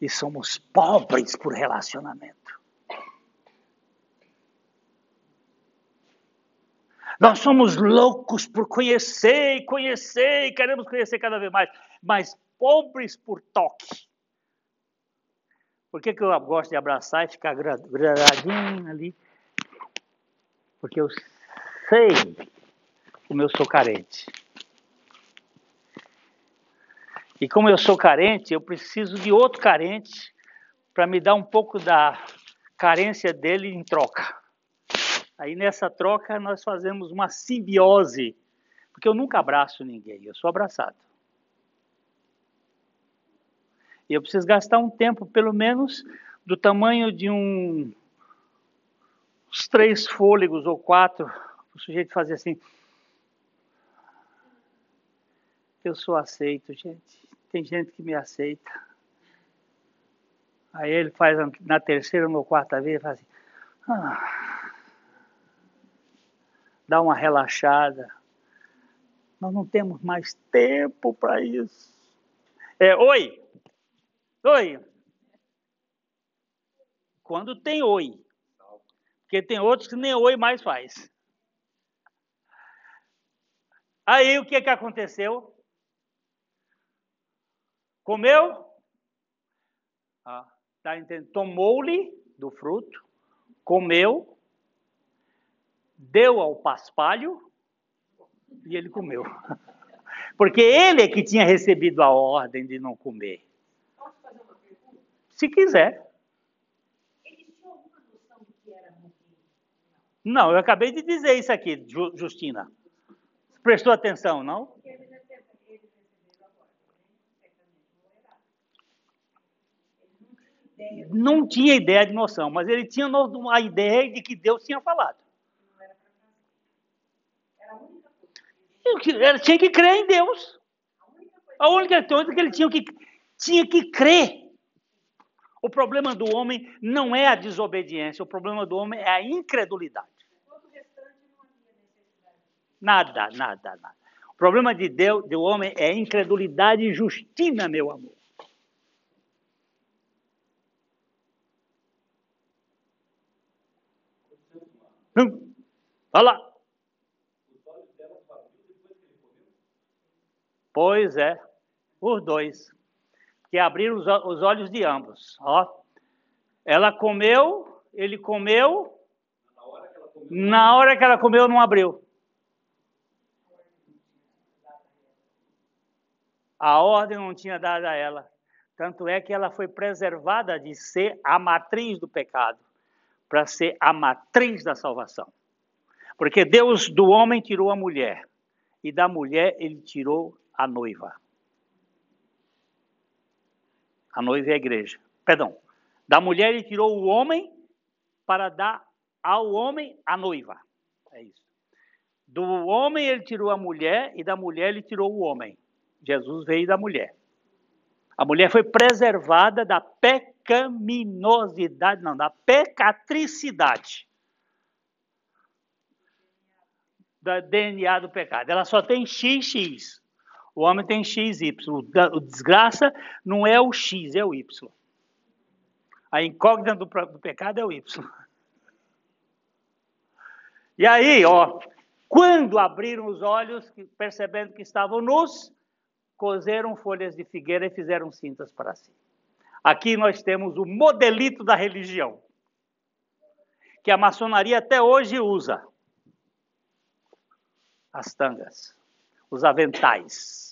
E somos pobres por relacionamento. Nós somos loucos por conhecer conhecer queremos conhecer cada vez mais, mas pobres por toque. Por que, que eu gosto de abraçar e ficar gradadinho ali? Porque eu sei como eu sou carente. E como eu sou carente, eu preciso de outro carente para me dar um pouco da carência dele em troca. Aí nessa troca nós fazemos uma simbiose, porque eu nunca abraço ninguém, eu sou abraçado. E eu preciso gastar um tempo, pelo menos, do tamanho de um, uns três fôlegos ou quatro, o sujeito fazer assim. Eu sou aceito, gente. Tem gente que me aceita. Aí ele faz na terceira ou quarta vez, faz assim. Ah dá uma relaxada. Nós não temos mais tempo para isso. É, oi! Oi! Quando tem oi. Porque tem outros que nem oi mais faz. Aí o que, que aconteceu? Comeu? Ah, tá entendendo? Tomou-lhe do fruto, comeu, deu ao paspalho e ele comeu. Porque ele é que tinha recebido a ordem de não comer. Posso fazer uma pergunta? Se quiser. Não, eu acabei de dizer isso aqui, Justina. Prestou atenção, não? Não tinha ideia de noção, mas ele tinha a ideia de que Deus tinha falado. Ele tinha que crer em Deus. A única coisa que ele tinha que. tinha que crer. O problema do homem não é a desobediência, o problema do homem é a incredulidade. Nada, nada, nada. O problema de Deus, do homem, é incredulidade e justina, meu amor. Hum, olha lá. Pois é, os dois. Que abriram os olhos de ambos. Ó. Ela comeu, ele comeu. Na hora que ela comeu, não abriu. A ordem não tinha dado a ela. Tanto é que ela foi preservada de ser a matriz do pecado, para ser a matriz da salvação. Porque Deus do homem tirou a mulher, e da mulher ele tirou a noiva. A noiva é a igreja. Perdão. Da mulher ele tirou o homem para dar ao homem a noiva. É isso. Do homem ele tirou a mulher e da mulher ele tirou o homem. Jesus veio da mulher. A mulher foi preservada da pecaminosidade, não, da pecatricidade. Da DNA do pecado. Ela só tem XX. O homem tem XY. O desgraça não é o X, é o Y. A incógnita do, do pecado é o Y. E aí, ó, quando abriram os olhos, percebendo que estavam nus, cozeram folhas de figueira e fizeram cintas para si. Aqui nós temos o modelito da religião, que a maçonaria até hoje usa. As tangas, os aventais.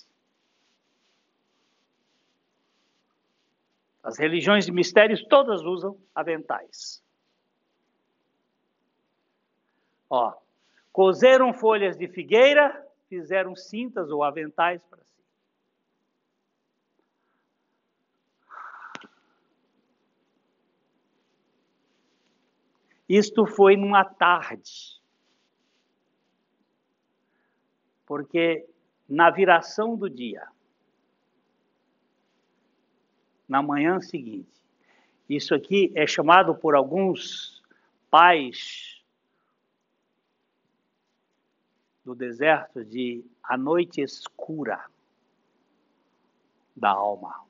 As religiões de mistérios todas usam aventais. Ó, cozeram folhas de figueira, fizeram cintas ou aventais para si. Isto foi numa tarde. Porque na viração do dia, na manhã seguinte, isso aqui é chamado por alguns pais do deserto de a noite escura da alma.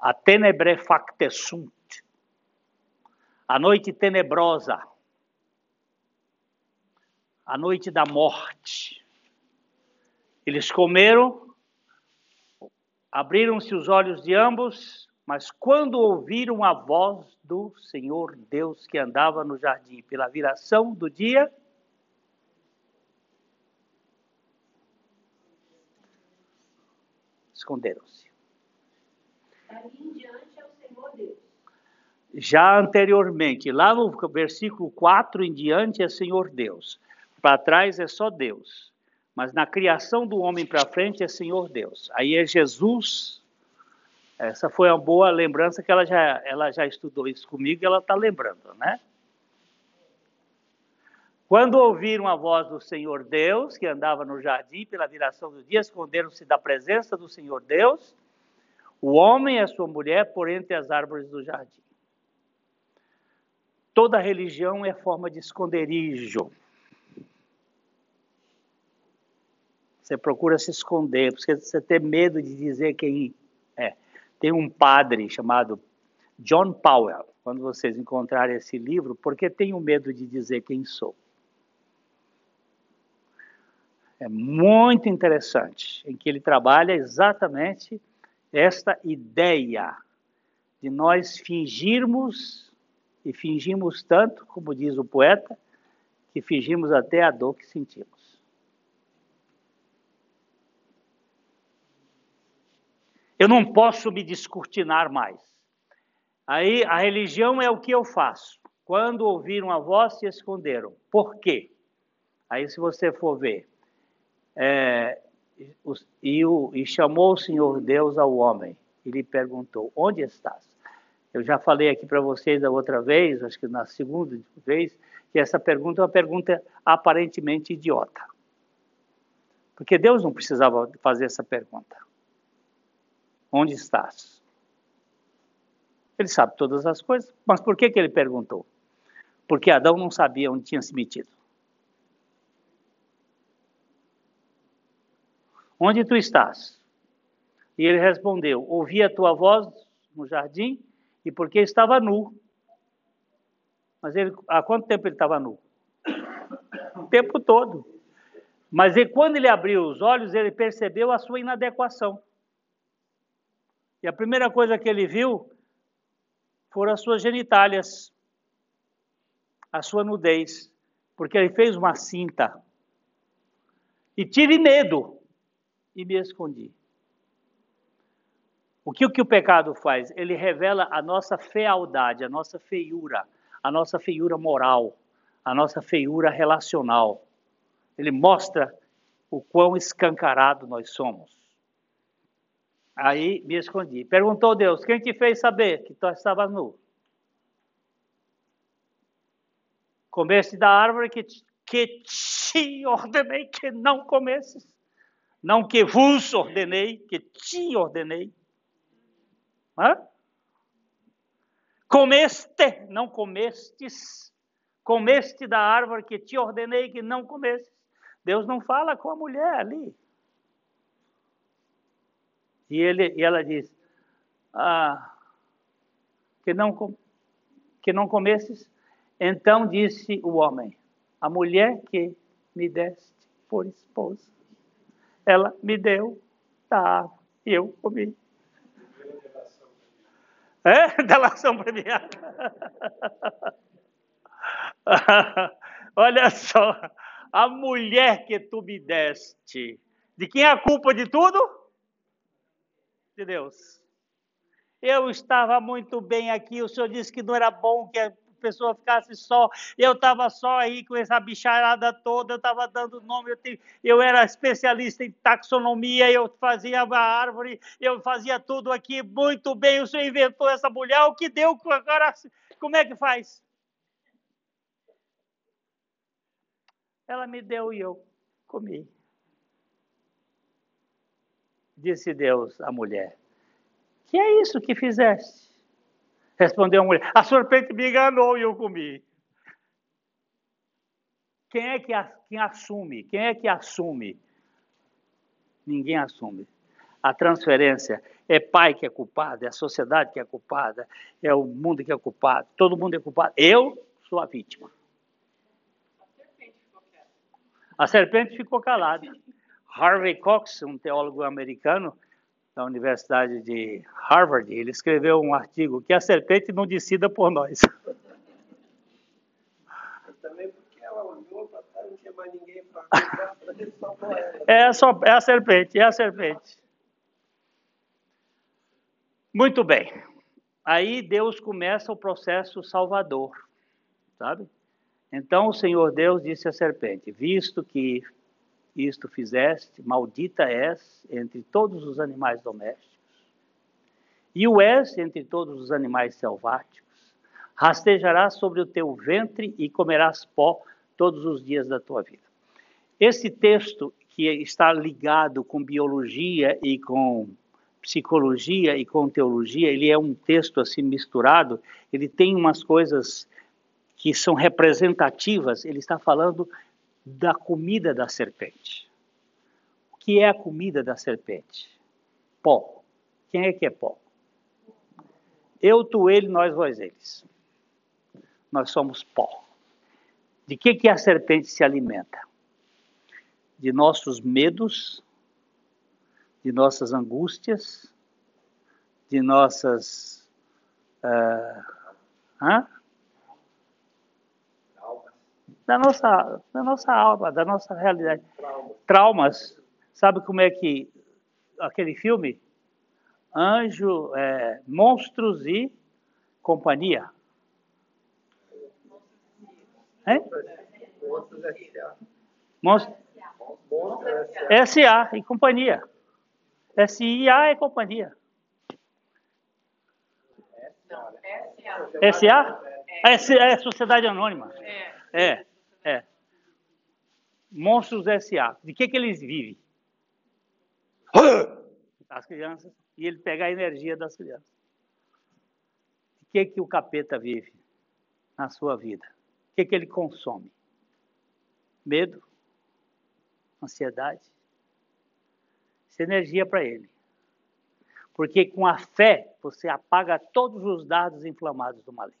a tenebre factesunt, a noite tenebrosa, a noite da morte. Eles comeram, abriram-se os olhos de ambos, mas quando ouviram a voz do Senhor Deus que andava no jardim pela viração do dia, esconderam-se. Já anteriormente, lá no versículo 4 em diante é Senhor Deus. Para trás é só Deus. Mas na criação do homem para frente é Senhor Deus. Aí é Jesus. Essa foi uma boa lembrança que ela já, ela já estudou isso comigo e ela está lembrando, né? Quando ouviram a voz do Senhor Deus, que andava no jardim pela viração do dia, esconderam-se da presença do Senhor Deus o homem e a sua mulher por entre as árvores do jardim. Toda religião é forma de esconderijo. Você procura se esconder, porque você tem medo de dizer quem é. Tem um padre chamado John Powell, quando vocês encontrarem esse livro, porque tenho medo de dizer quem sou. É muito interessante, em que ele trabalha exatamente esta ideia de nós fingirmos, e fingimos tanto, como diz o poeta, que fingimos até a dor que sentimos. Eu não posso me descortinar mais. Aí a religião é o que eu faço. Quando ouviram a voz, se esconderam. Por quê? Aí, se você for ver, é, e, o, e chamou o Senhor Deus ao homem e lhe perguntou: Onde estás? Eu já falei aqui para vocês da outra vez, acho que na segunda vez, que essa pergunta é uma pergunta aparentemente idiota. Porque Deus não precisava fazer essa pergunta. Onde estás? Ele sabe todas as coisas, mas por que, que ele perguntou? Porque Adão não sabia onde tinha se metido. Onde tu estás? E ele respondeu: Ouvi a tua voz no jardim e porque estava nu. Mas ele, há quanto tempo ele estava nu? O tempo todo. Mas ele, quando ele abriu os olhos, ele percebeu a sua inadequação. E a primeira coisa que ele viu foram as suas genitálias, a sua nudez, porque ele fez uma cinta. E tive medo e me escondi. O que, o que o pecado faz? Ele revela a nossa fealdade, a nossa feiura, a nossa feiura moral, a nossa feiura relacional. Ele mostra o quão escancarado nós somos. Aí me escondi. Perguntou Deus: Quem te fez saber que tu estavas nu? Comeste da árvore que, que te ordenei que não comesses. Não que vos ordenei, que te ordenei. Hã? Comeste, não comestes. Comeste da árvore que te ordenei que não comestes. Deus não fala com a mulher ali. E, ele, e ela diz: ah, que, não, que não comesses. Então disse o homem: A mulher que me deste por esposa ela me deu da água e eu comi. É? Delação premiada. Olha só, a mulher que tu me deste, de quem é a culpa de tudo? De Deus. Eu estava muito bem aqui, o senhor disse que não era bom que pessoa ficasse só. Eu estava só aí com essa bicharada toda, eu estava dando nome, eu, te, eu era especialista em taxonomia, eu fazia a árvore, eu fazia tudo aqui muito bem. O senhor inventou essa mulher, o que deu agora? Como é que faz? Ela me deu e eu comi. Disse Deus à mulher: Que é isso que fizeste? Respondeu a mulher: A serpente me enganou e eu comi. Quem é que quem assume? Quem é que assume? Ninguém assume. A transferência é pai que é culpado, é a sociedade que é culpada, é o mundo que é culpado, todo mundo é culpado. Eu sou a vítima. A serpente ficou calada. Harvey Cox, um teólogo americano, da Universidade de Harvard, ele escreveu um artigo que a serpente não decida por nós. Também porque ela olhou para trás, não tinha mais ninguém para é, só, é a serpente, é a serpente. Muito bem. Aí Deus começa o processo salvador, sabe? Então o Senhor Deus disse à serpente: Visto que isto fizeste, maldita és entre todos os animais domésticos, e o és entre todos os animais selváticos. Rastejarás sobre o teu ventre e comerás pó todos os dias da tua vida. Esse texto que está ligado com biologia e com psicologia e com teologia, ele é um texto assim misturado, ele tem umas coisas que são representativas, ele está falando da comida da serpente. O que é a comida da serpente? Pó. Quem é que é pó? Eu, tu, ele, nós, vós, eles. Nós somos pó. De que, que a serpente se alimenta? De nossos medos, de nossas angústias, de nossas. Uh, hã? Da nossa, da nossa alma, da nossa realidade. Traumas. Sabe como é que aquele filme? Anjo, é, Monstros e Companhia. Hein? Monstros S.A. e Companhia. S.I.A. é Companhia. S.A. S.A. É Sociedade Anônima. É. É. Monstros S.A. De que, que eles vivem? as crianças e ele pegar a energia das crianças. O que que o capeta vive na sua vida? O que que ele consome? Medo? Ansiedade? Isso é energia para ele. Porque com a fé você apaga todos os dados inflamados do maligno.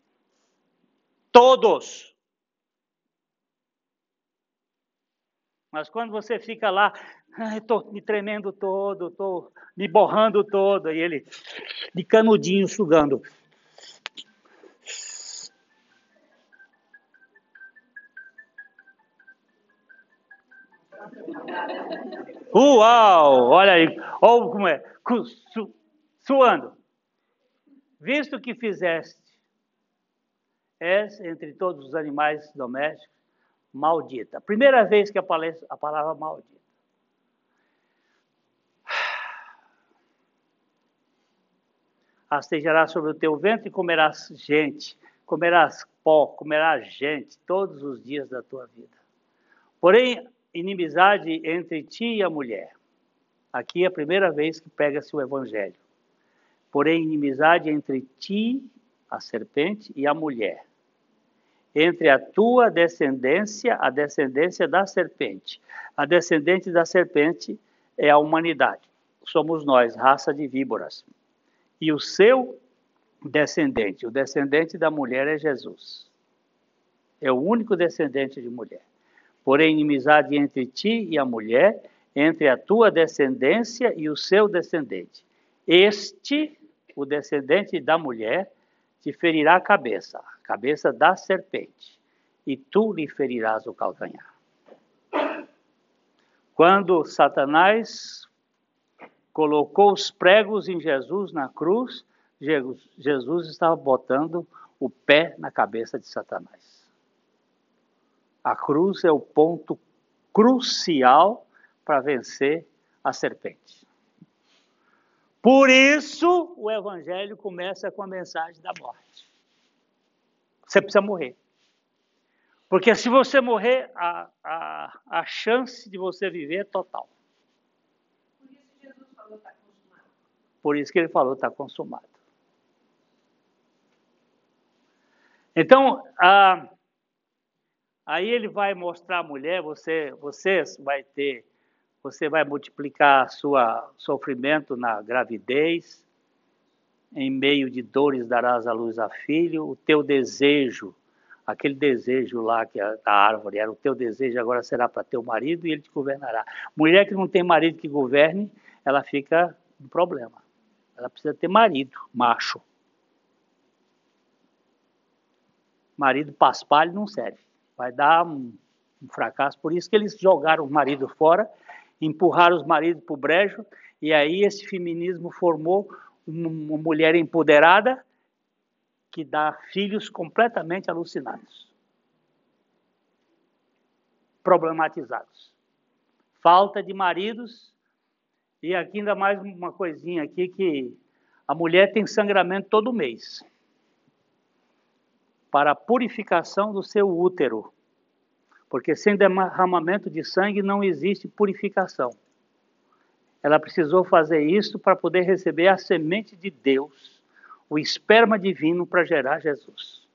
Todos! Mas quando você fica lá, estou me tremendo todo, estou me borrando todo, e ele de canudinho sugando. Uau! Olha aí, olha como é, su, suando. Visto que fizeste, és entre todos os animais domésticos maldita. Primeira vez que aparece a palavra maldita. Rastejarás sobre o teu ventre e comerás gente, comerás pó, comerás gente todos os dias da tua vida. Porém, inimizade entre ti e a mulher. Aqui é a primeira vez que pega-se o evangelho. Porém, inimizade entre ti, a serpente, e a mulher entre a tua descendência, a descendência da serpente. A descendente da serpente é a humanidade. Somos nós, raça de víboras. E o seu descendente, o descendente da mulher é Jesus. É o único descendente de mulher. Porém, inimizade entre ti e a mulher, entre a tua descendência e o seu descendente. Este, o descendente da mulher, te ferirá a cabeça, cabeça da serpente, e tu lhe ferirás o calcanhar. Quando Satanás colocou os pregos em Jesus na cruz, Jesus estava botando o pé na cabeça de Satanás. A cruz é o ponto crucial para vencer a serpente. Por isso, o evangelho começa com a mensagem da morte. Você precisa morrer. Porque se você morrer, a, a, a chance de você viver é total. Por isso Jesus falou está consumado. Por isso que ele falou está consumado. Então, a, aí ele vai mostrar à mulher, você, você vai ter você vai multiplicar seu sofrimento na gravidez, em meio de dores darás à luz a filho, o teu desejo, aquele desejo lá que a, da árvore era o teu desejo, agora será para teu marido e ele te governará. Mulher que não tem marido que governe, ela fica um problema. Ela precisa ter marido, macho. Marido paspalho não serve. Vai dar um, um fracasso. Por isso que eles jogaram o marido fora empurrar os maridos para o brejo, e aí esse feminismo formou uma mulher empoderada que dá filhos completamente alucinados, problematizados. Falta de maridos, e aqui ainda mais uma coisinha aqui que a mulher tem sangramento todo mês para a purificação do seu útero. Porque sem derramamento de sangue não existe purificação. Ela precisou fazer isso para poder receber a semente de Deus, o esperma divino para gerar Jesus.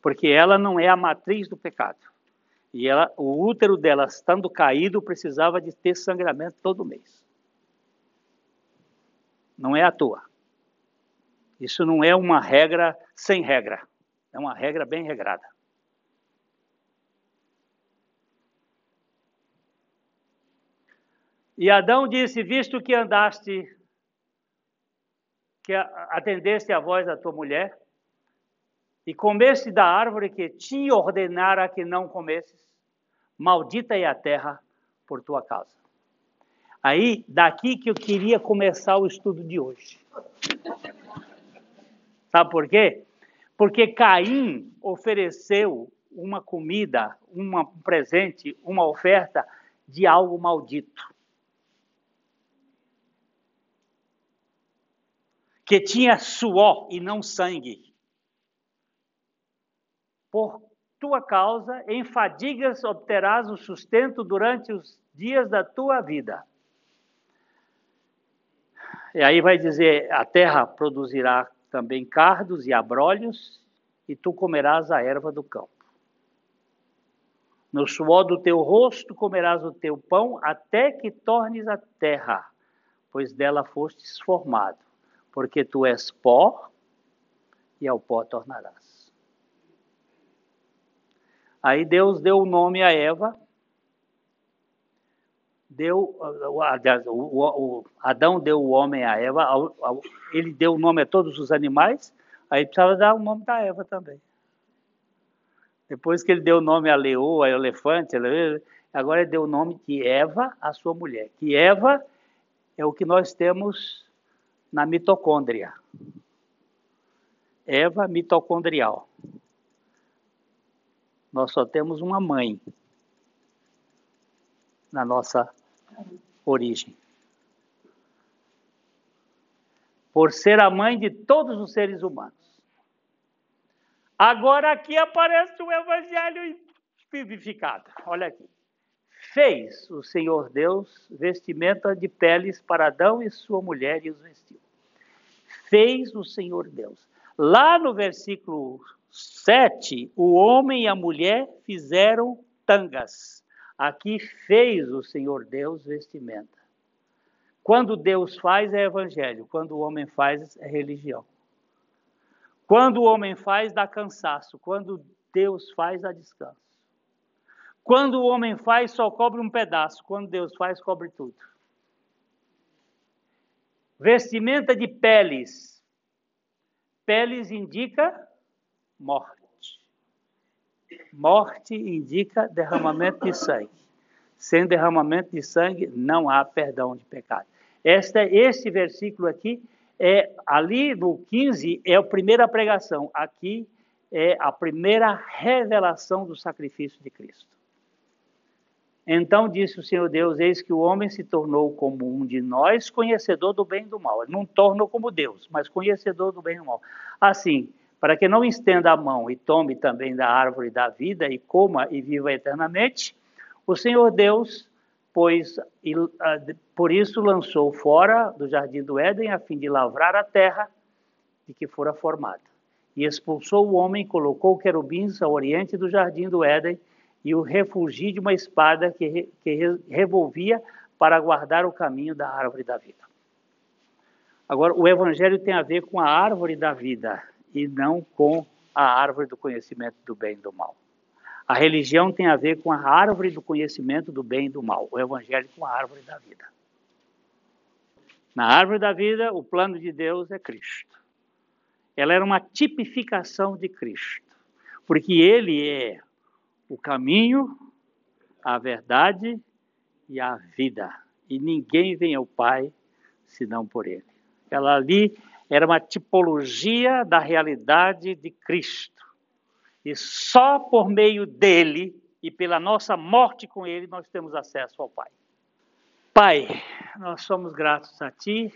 Porque ela não é a matriz do pecado. E ela, o útero dela, estando caído, precisava de ter sangramento todo mês. Não é à toa. Isso não é uma regra sem regra. É uma regra bem regrada. E Adão disse: Visto que andaste, que atendeste à voz da tua mulher, e comeste da árvore que te ordenara que não comesses, maldita é a terra por tua causa. Aí, daqui que eu queria começar o estudo de hoje. Sabe por quê? Porque Caim ofereceu uma comida, um presente, uma oferta de algo maldito. Que tinha suor e não sangue. Por tua causa, em fadigas obterás o sustento durante os dias da tua vida. E aí vai dizer: a terra produzirá também cardos e abrolhos, e tu comerás a erva do campo. No suor do teu rosto comerás o teu pão, até que tornes a terra, pois dela fostes formado, porque tu és pó, e ao pó tornarás. Aí Deus deu o nome a Eva, deu, o, o, Adão deu o homem a Eva, ele deu o nome a todos os animais, aí precisava dar o nome da Eva também. Depois que ele deu o nome a leoa, a elefante, agora ele deu o nome de Eva à sua mulher. Que Eva é o que nós temos na mitocôndria. Eva mitocondrial. Nós só temos uma mãe na nossa origem. Por ser a mãe de todos os seres humanos. Agora aqui aparece o evangelho vivificado. Olha aqui. Fez o Senhor Deus vestimenta de peles para Adão e sua mulher e os vestiu. Fez o Senhor Deus. Lá no versículo 7, o homem e a mulher fizeram tangas. Aqui fez o Senhor Deus vestimenta. Quando Deus faz é evangelho, quando o homem faz é religião. Quando o homem faz dá cansaço, quando Deus faz dá descanso. Quando o homem faz só cobre um pedaço, quando Deus faz cobre tudo. Vestimenta de peles. Peles indica morte. Morte indica derramamento de sangue. Sem derramamento de sangue não há perdão de pecado. Este, versículo aqui é ali no 15 é a primeira pregação, aqui é a primeira revelação do sacrifício de Cristo. Então disse o Senhor Deus: Eis que o homem se tornou como um de nós, conhecedor do bem e do mal. Ele não tornou como Deus, mas conhecedor do bem e do mal. Assim, para que não estenda a mão e tome também da árvore da vida e coma e viva eternamente, o Senhor Deus, pois por isso lançou fora do jardim do Éden a fim de lavrar a terra de que fora formada. E expulsou o homem, colocou querubins ao oriente do jardim do Éden e o refugi de uma espada que, que revolvia para guardar o caminho da árvore da vida. Agora, o evangelho tem a ver com a árvore da vida e não com a árvore do conhecimento do bem e do mal. A religião tem a ver com a árvore do conhecimento do bem e do mal, o evangelho com a árvore da vida. Na árvore da vida, o plano de Deus é Cristo. Ela era uma tipificação de Cristo, porque ele é o caminho, a verdade e a vida. E ninguém vem ao Pai senão por ele. Ela ali era uma tipologia da realidade de Cristo. E só por meio dele e pela nossa morte com ele nós temos acesso ao Pai. Pai, nós somos gratos a Ti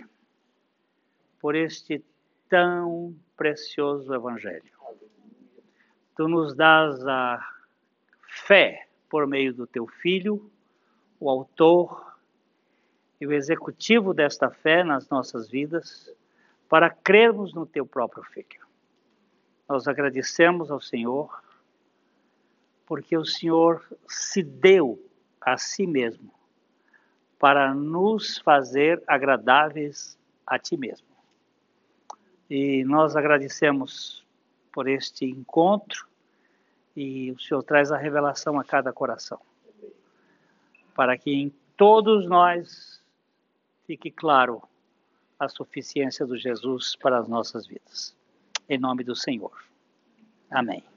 por este tão precioso Evangelho. Tu nos dás a fé por meio do Teu Filho, o autor e o executivo desta fé nas nossas vidas para crermos no teu próprio Filho. Nós agradecemos ao Senhor porque o Senhor se deu a si mesmo para nos fazer agradáveis a ti mesmo. E nós agradecemos por este encontro e o Senhor traz a revelação a cada coração, para que em todos nós fique claro a suficiência do Jesus para as nossas vidas. Em nome do Senhor. Amém.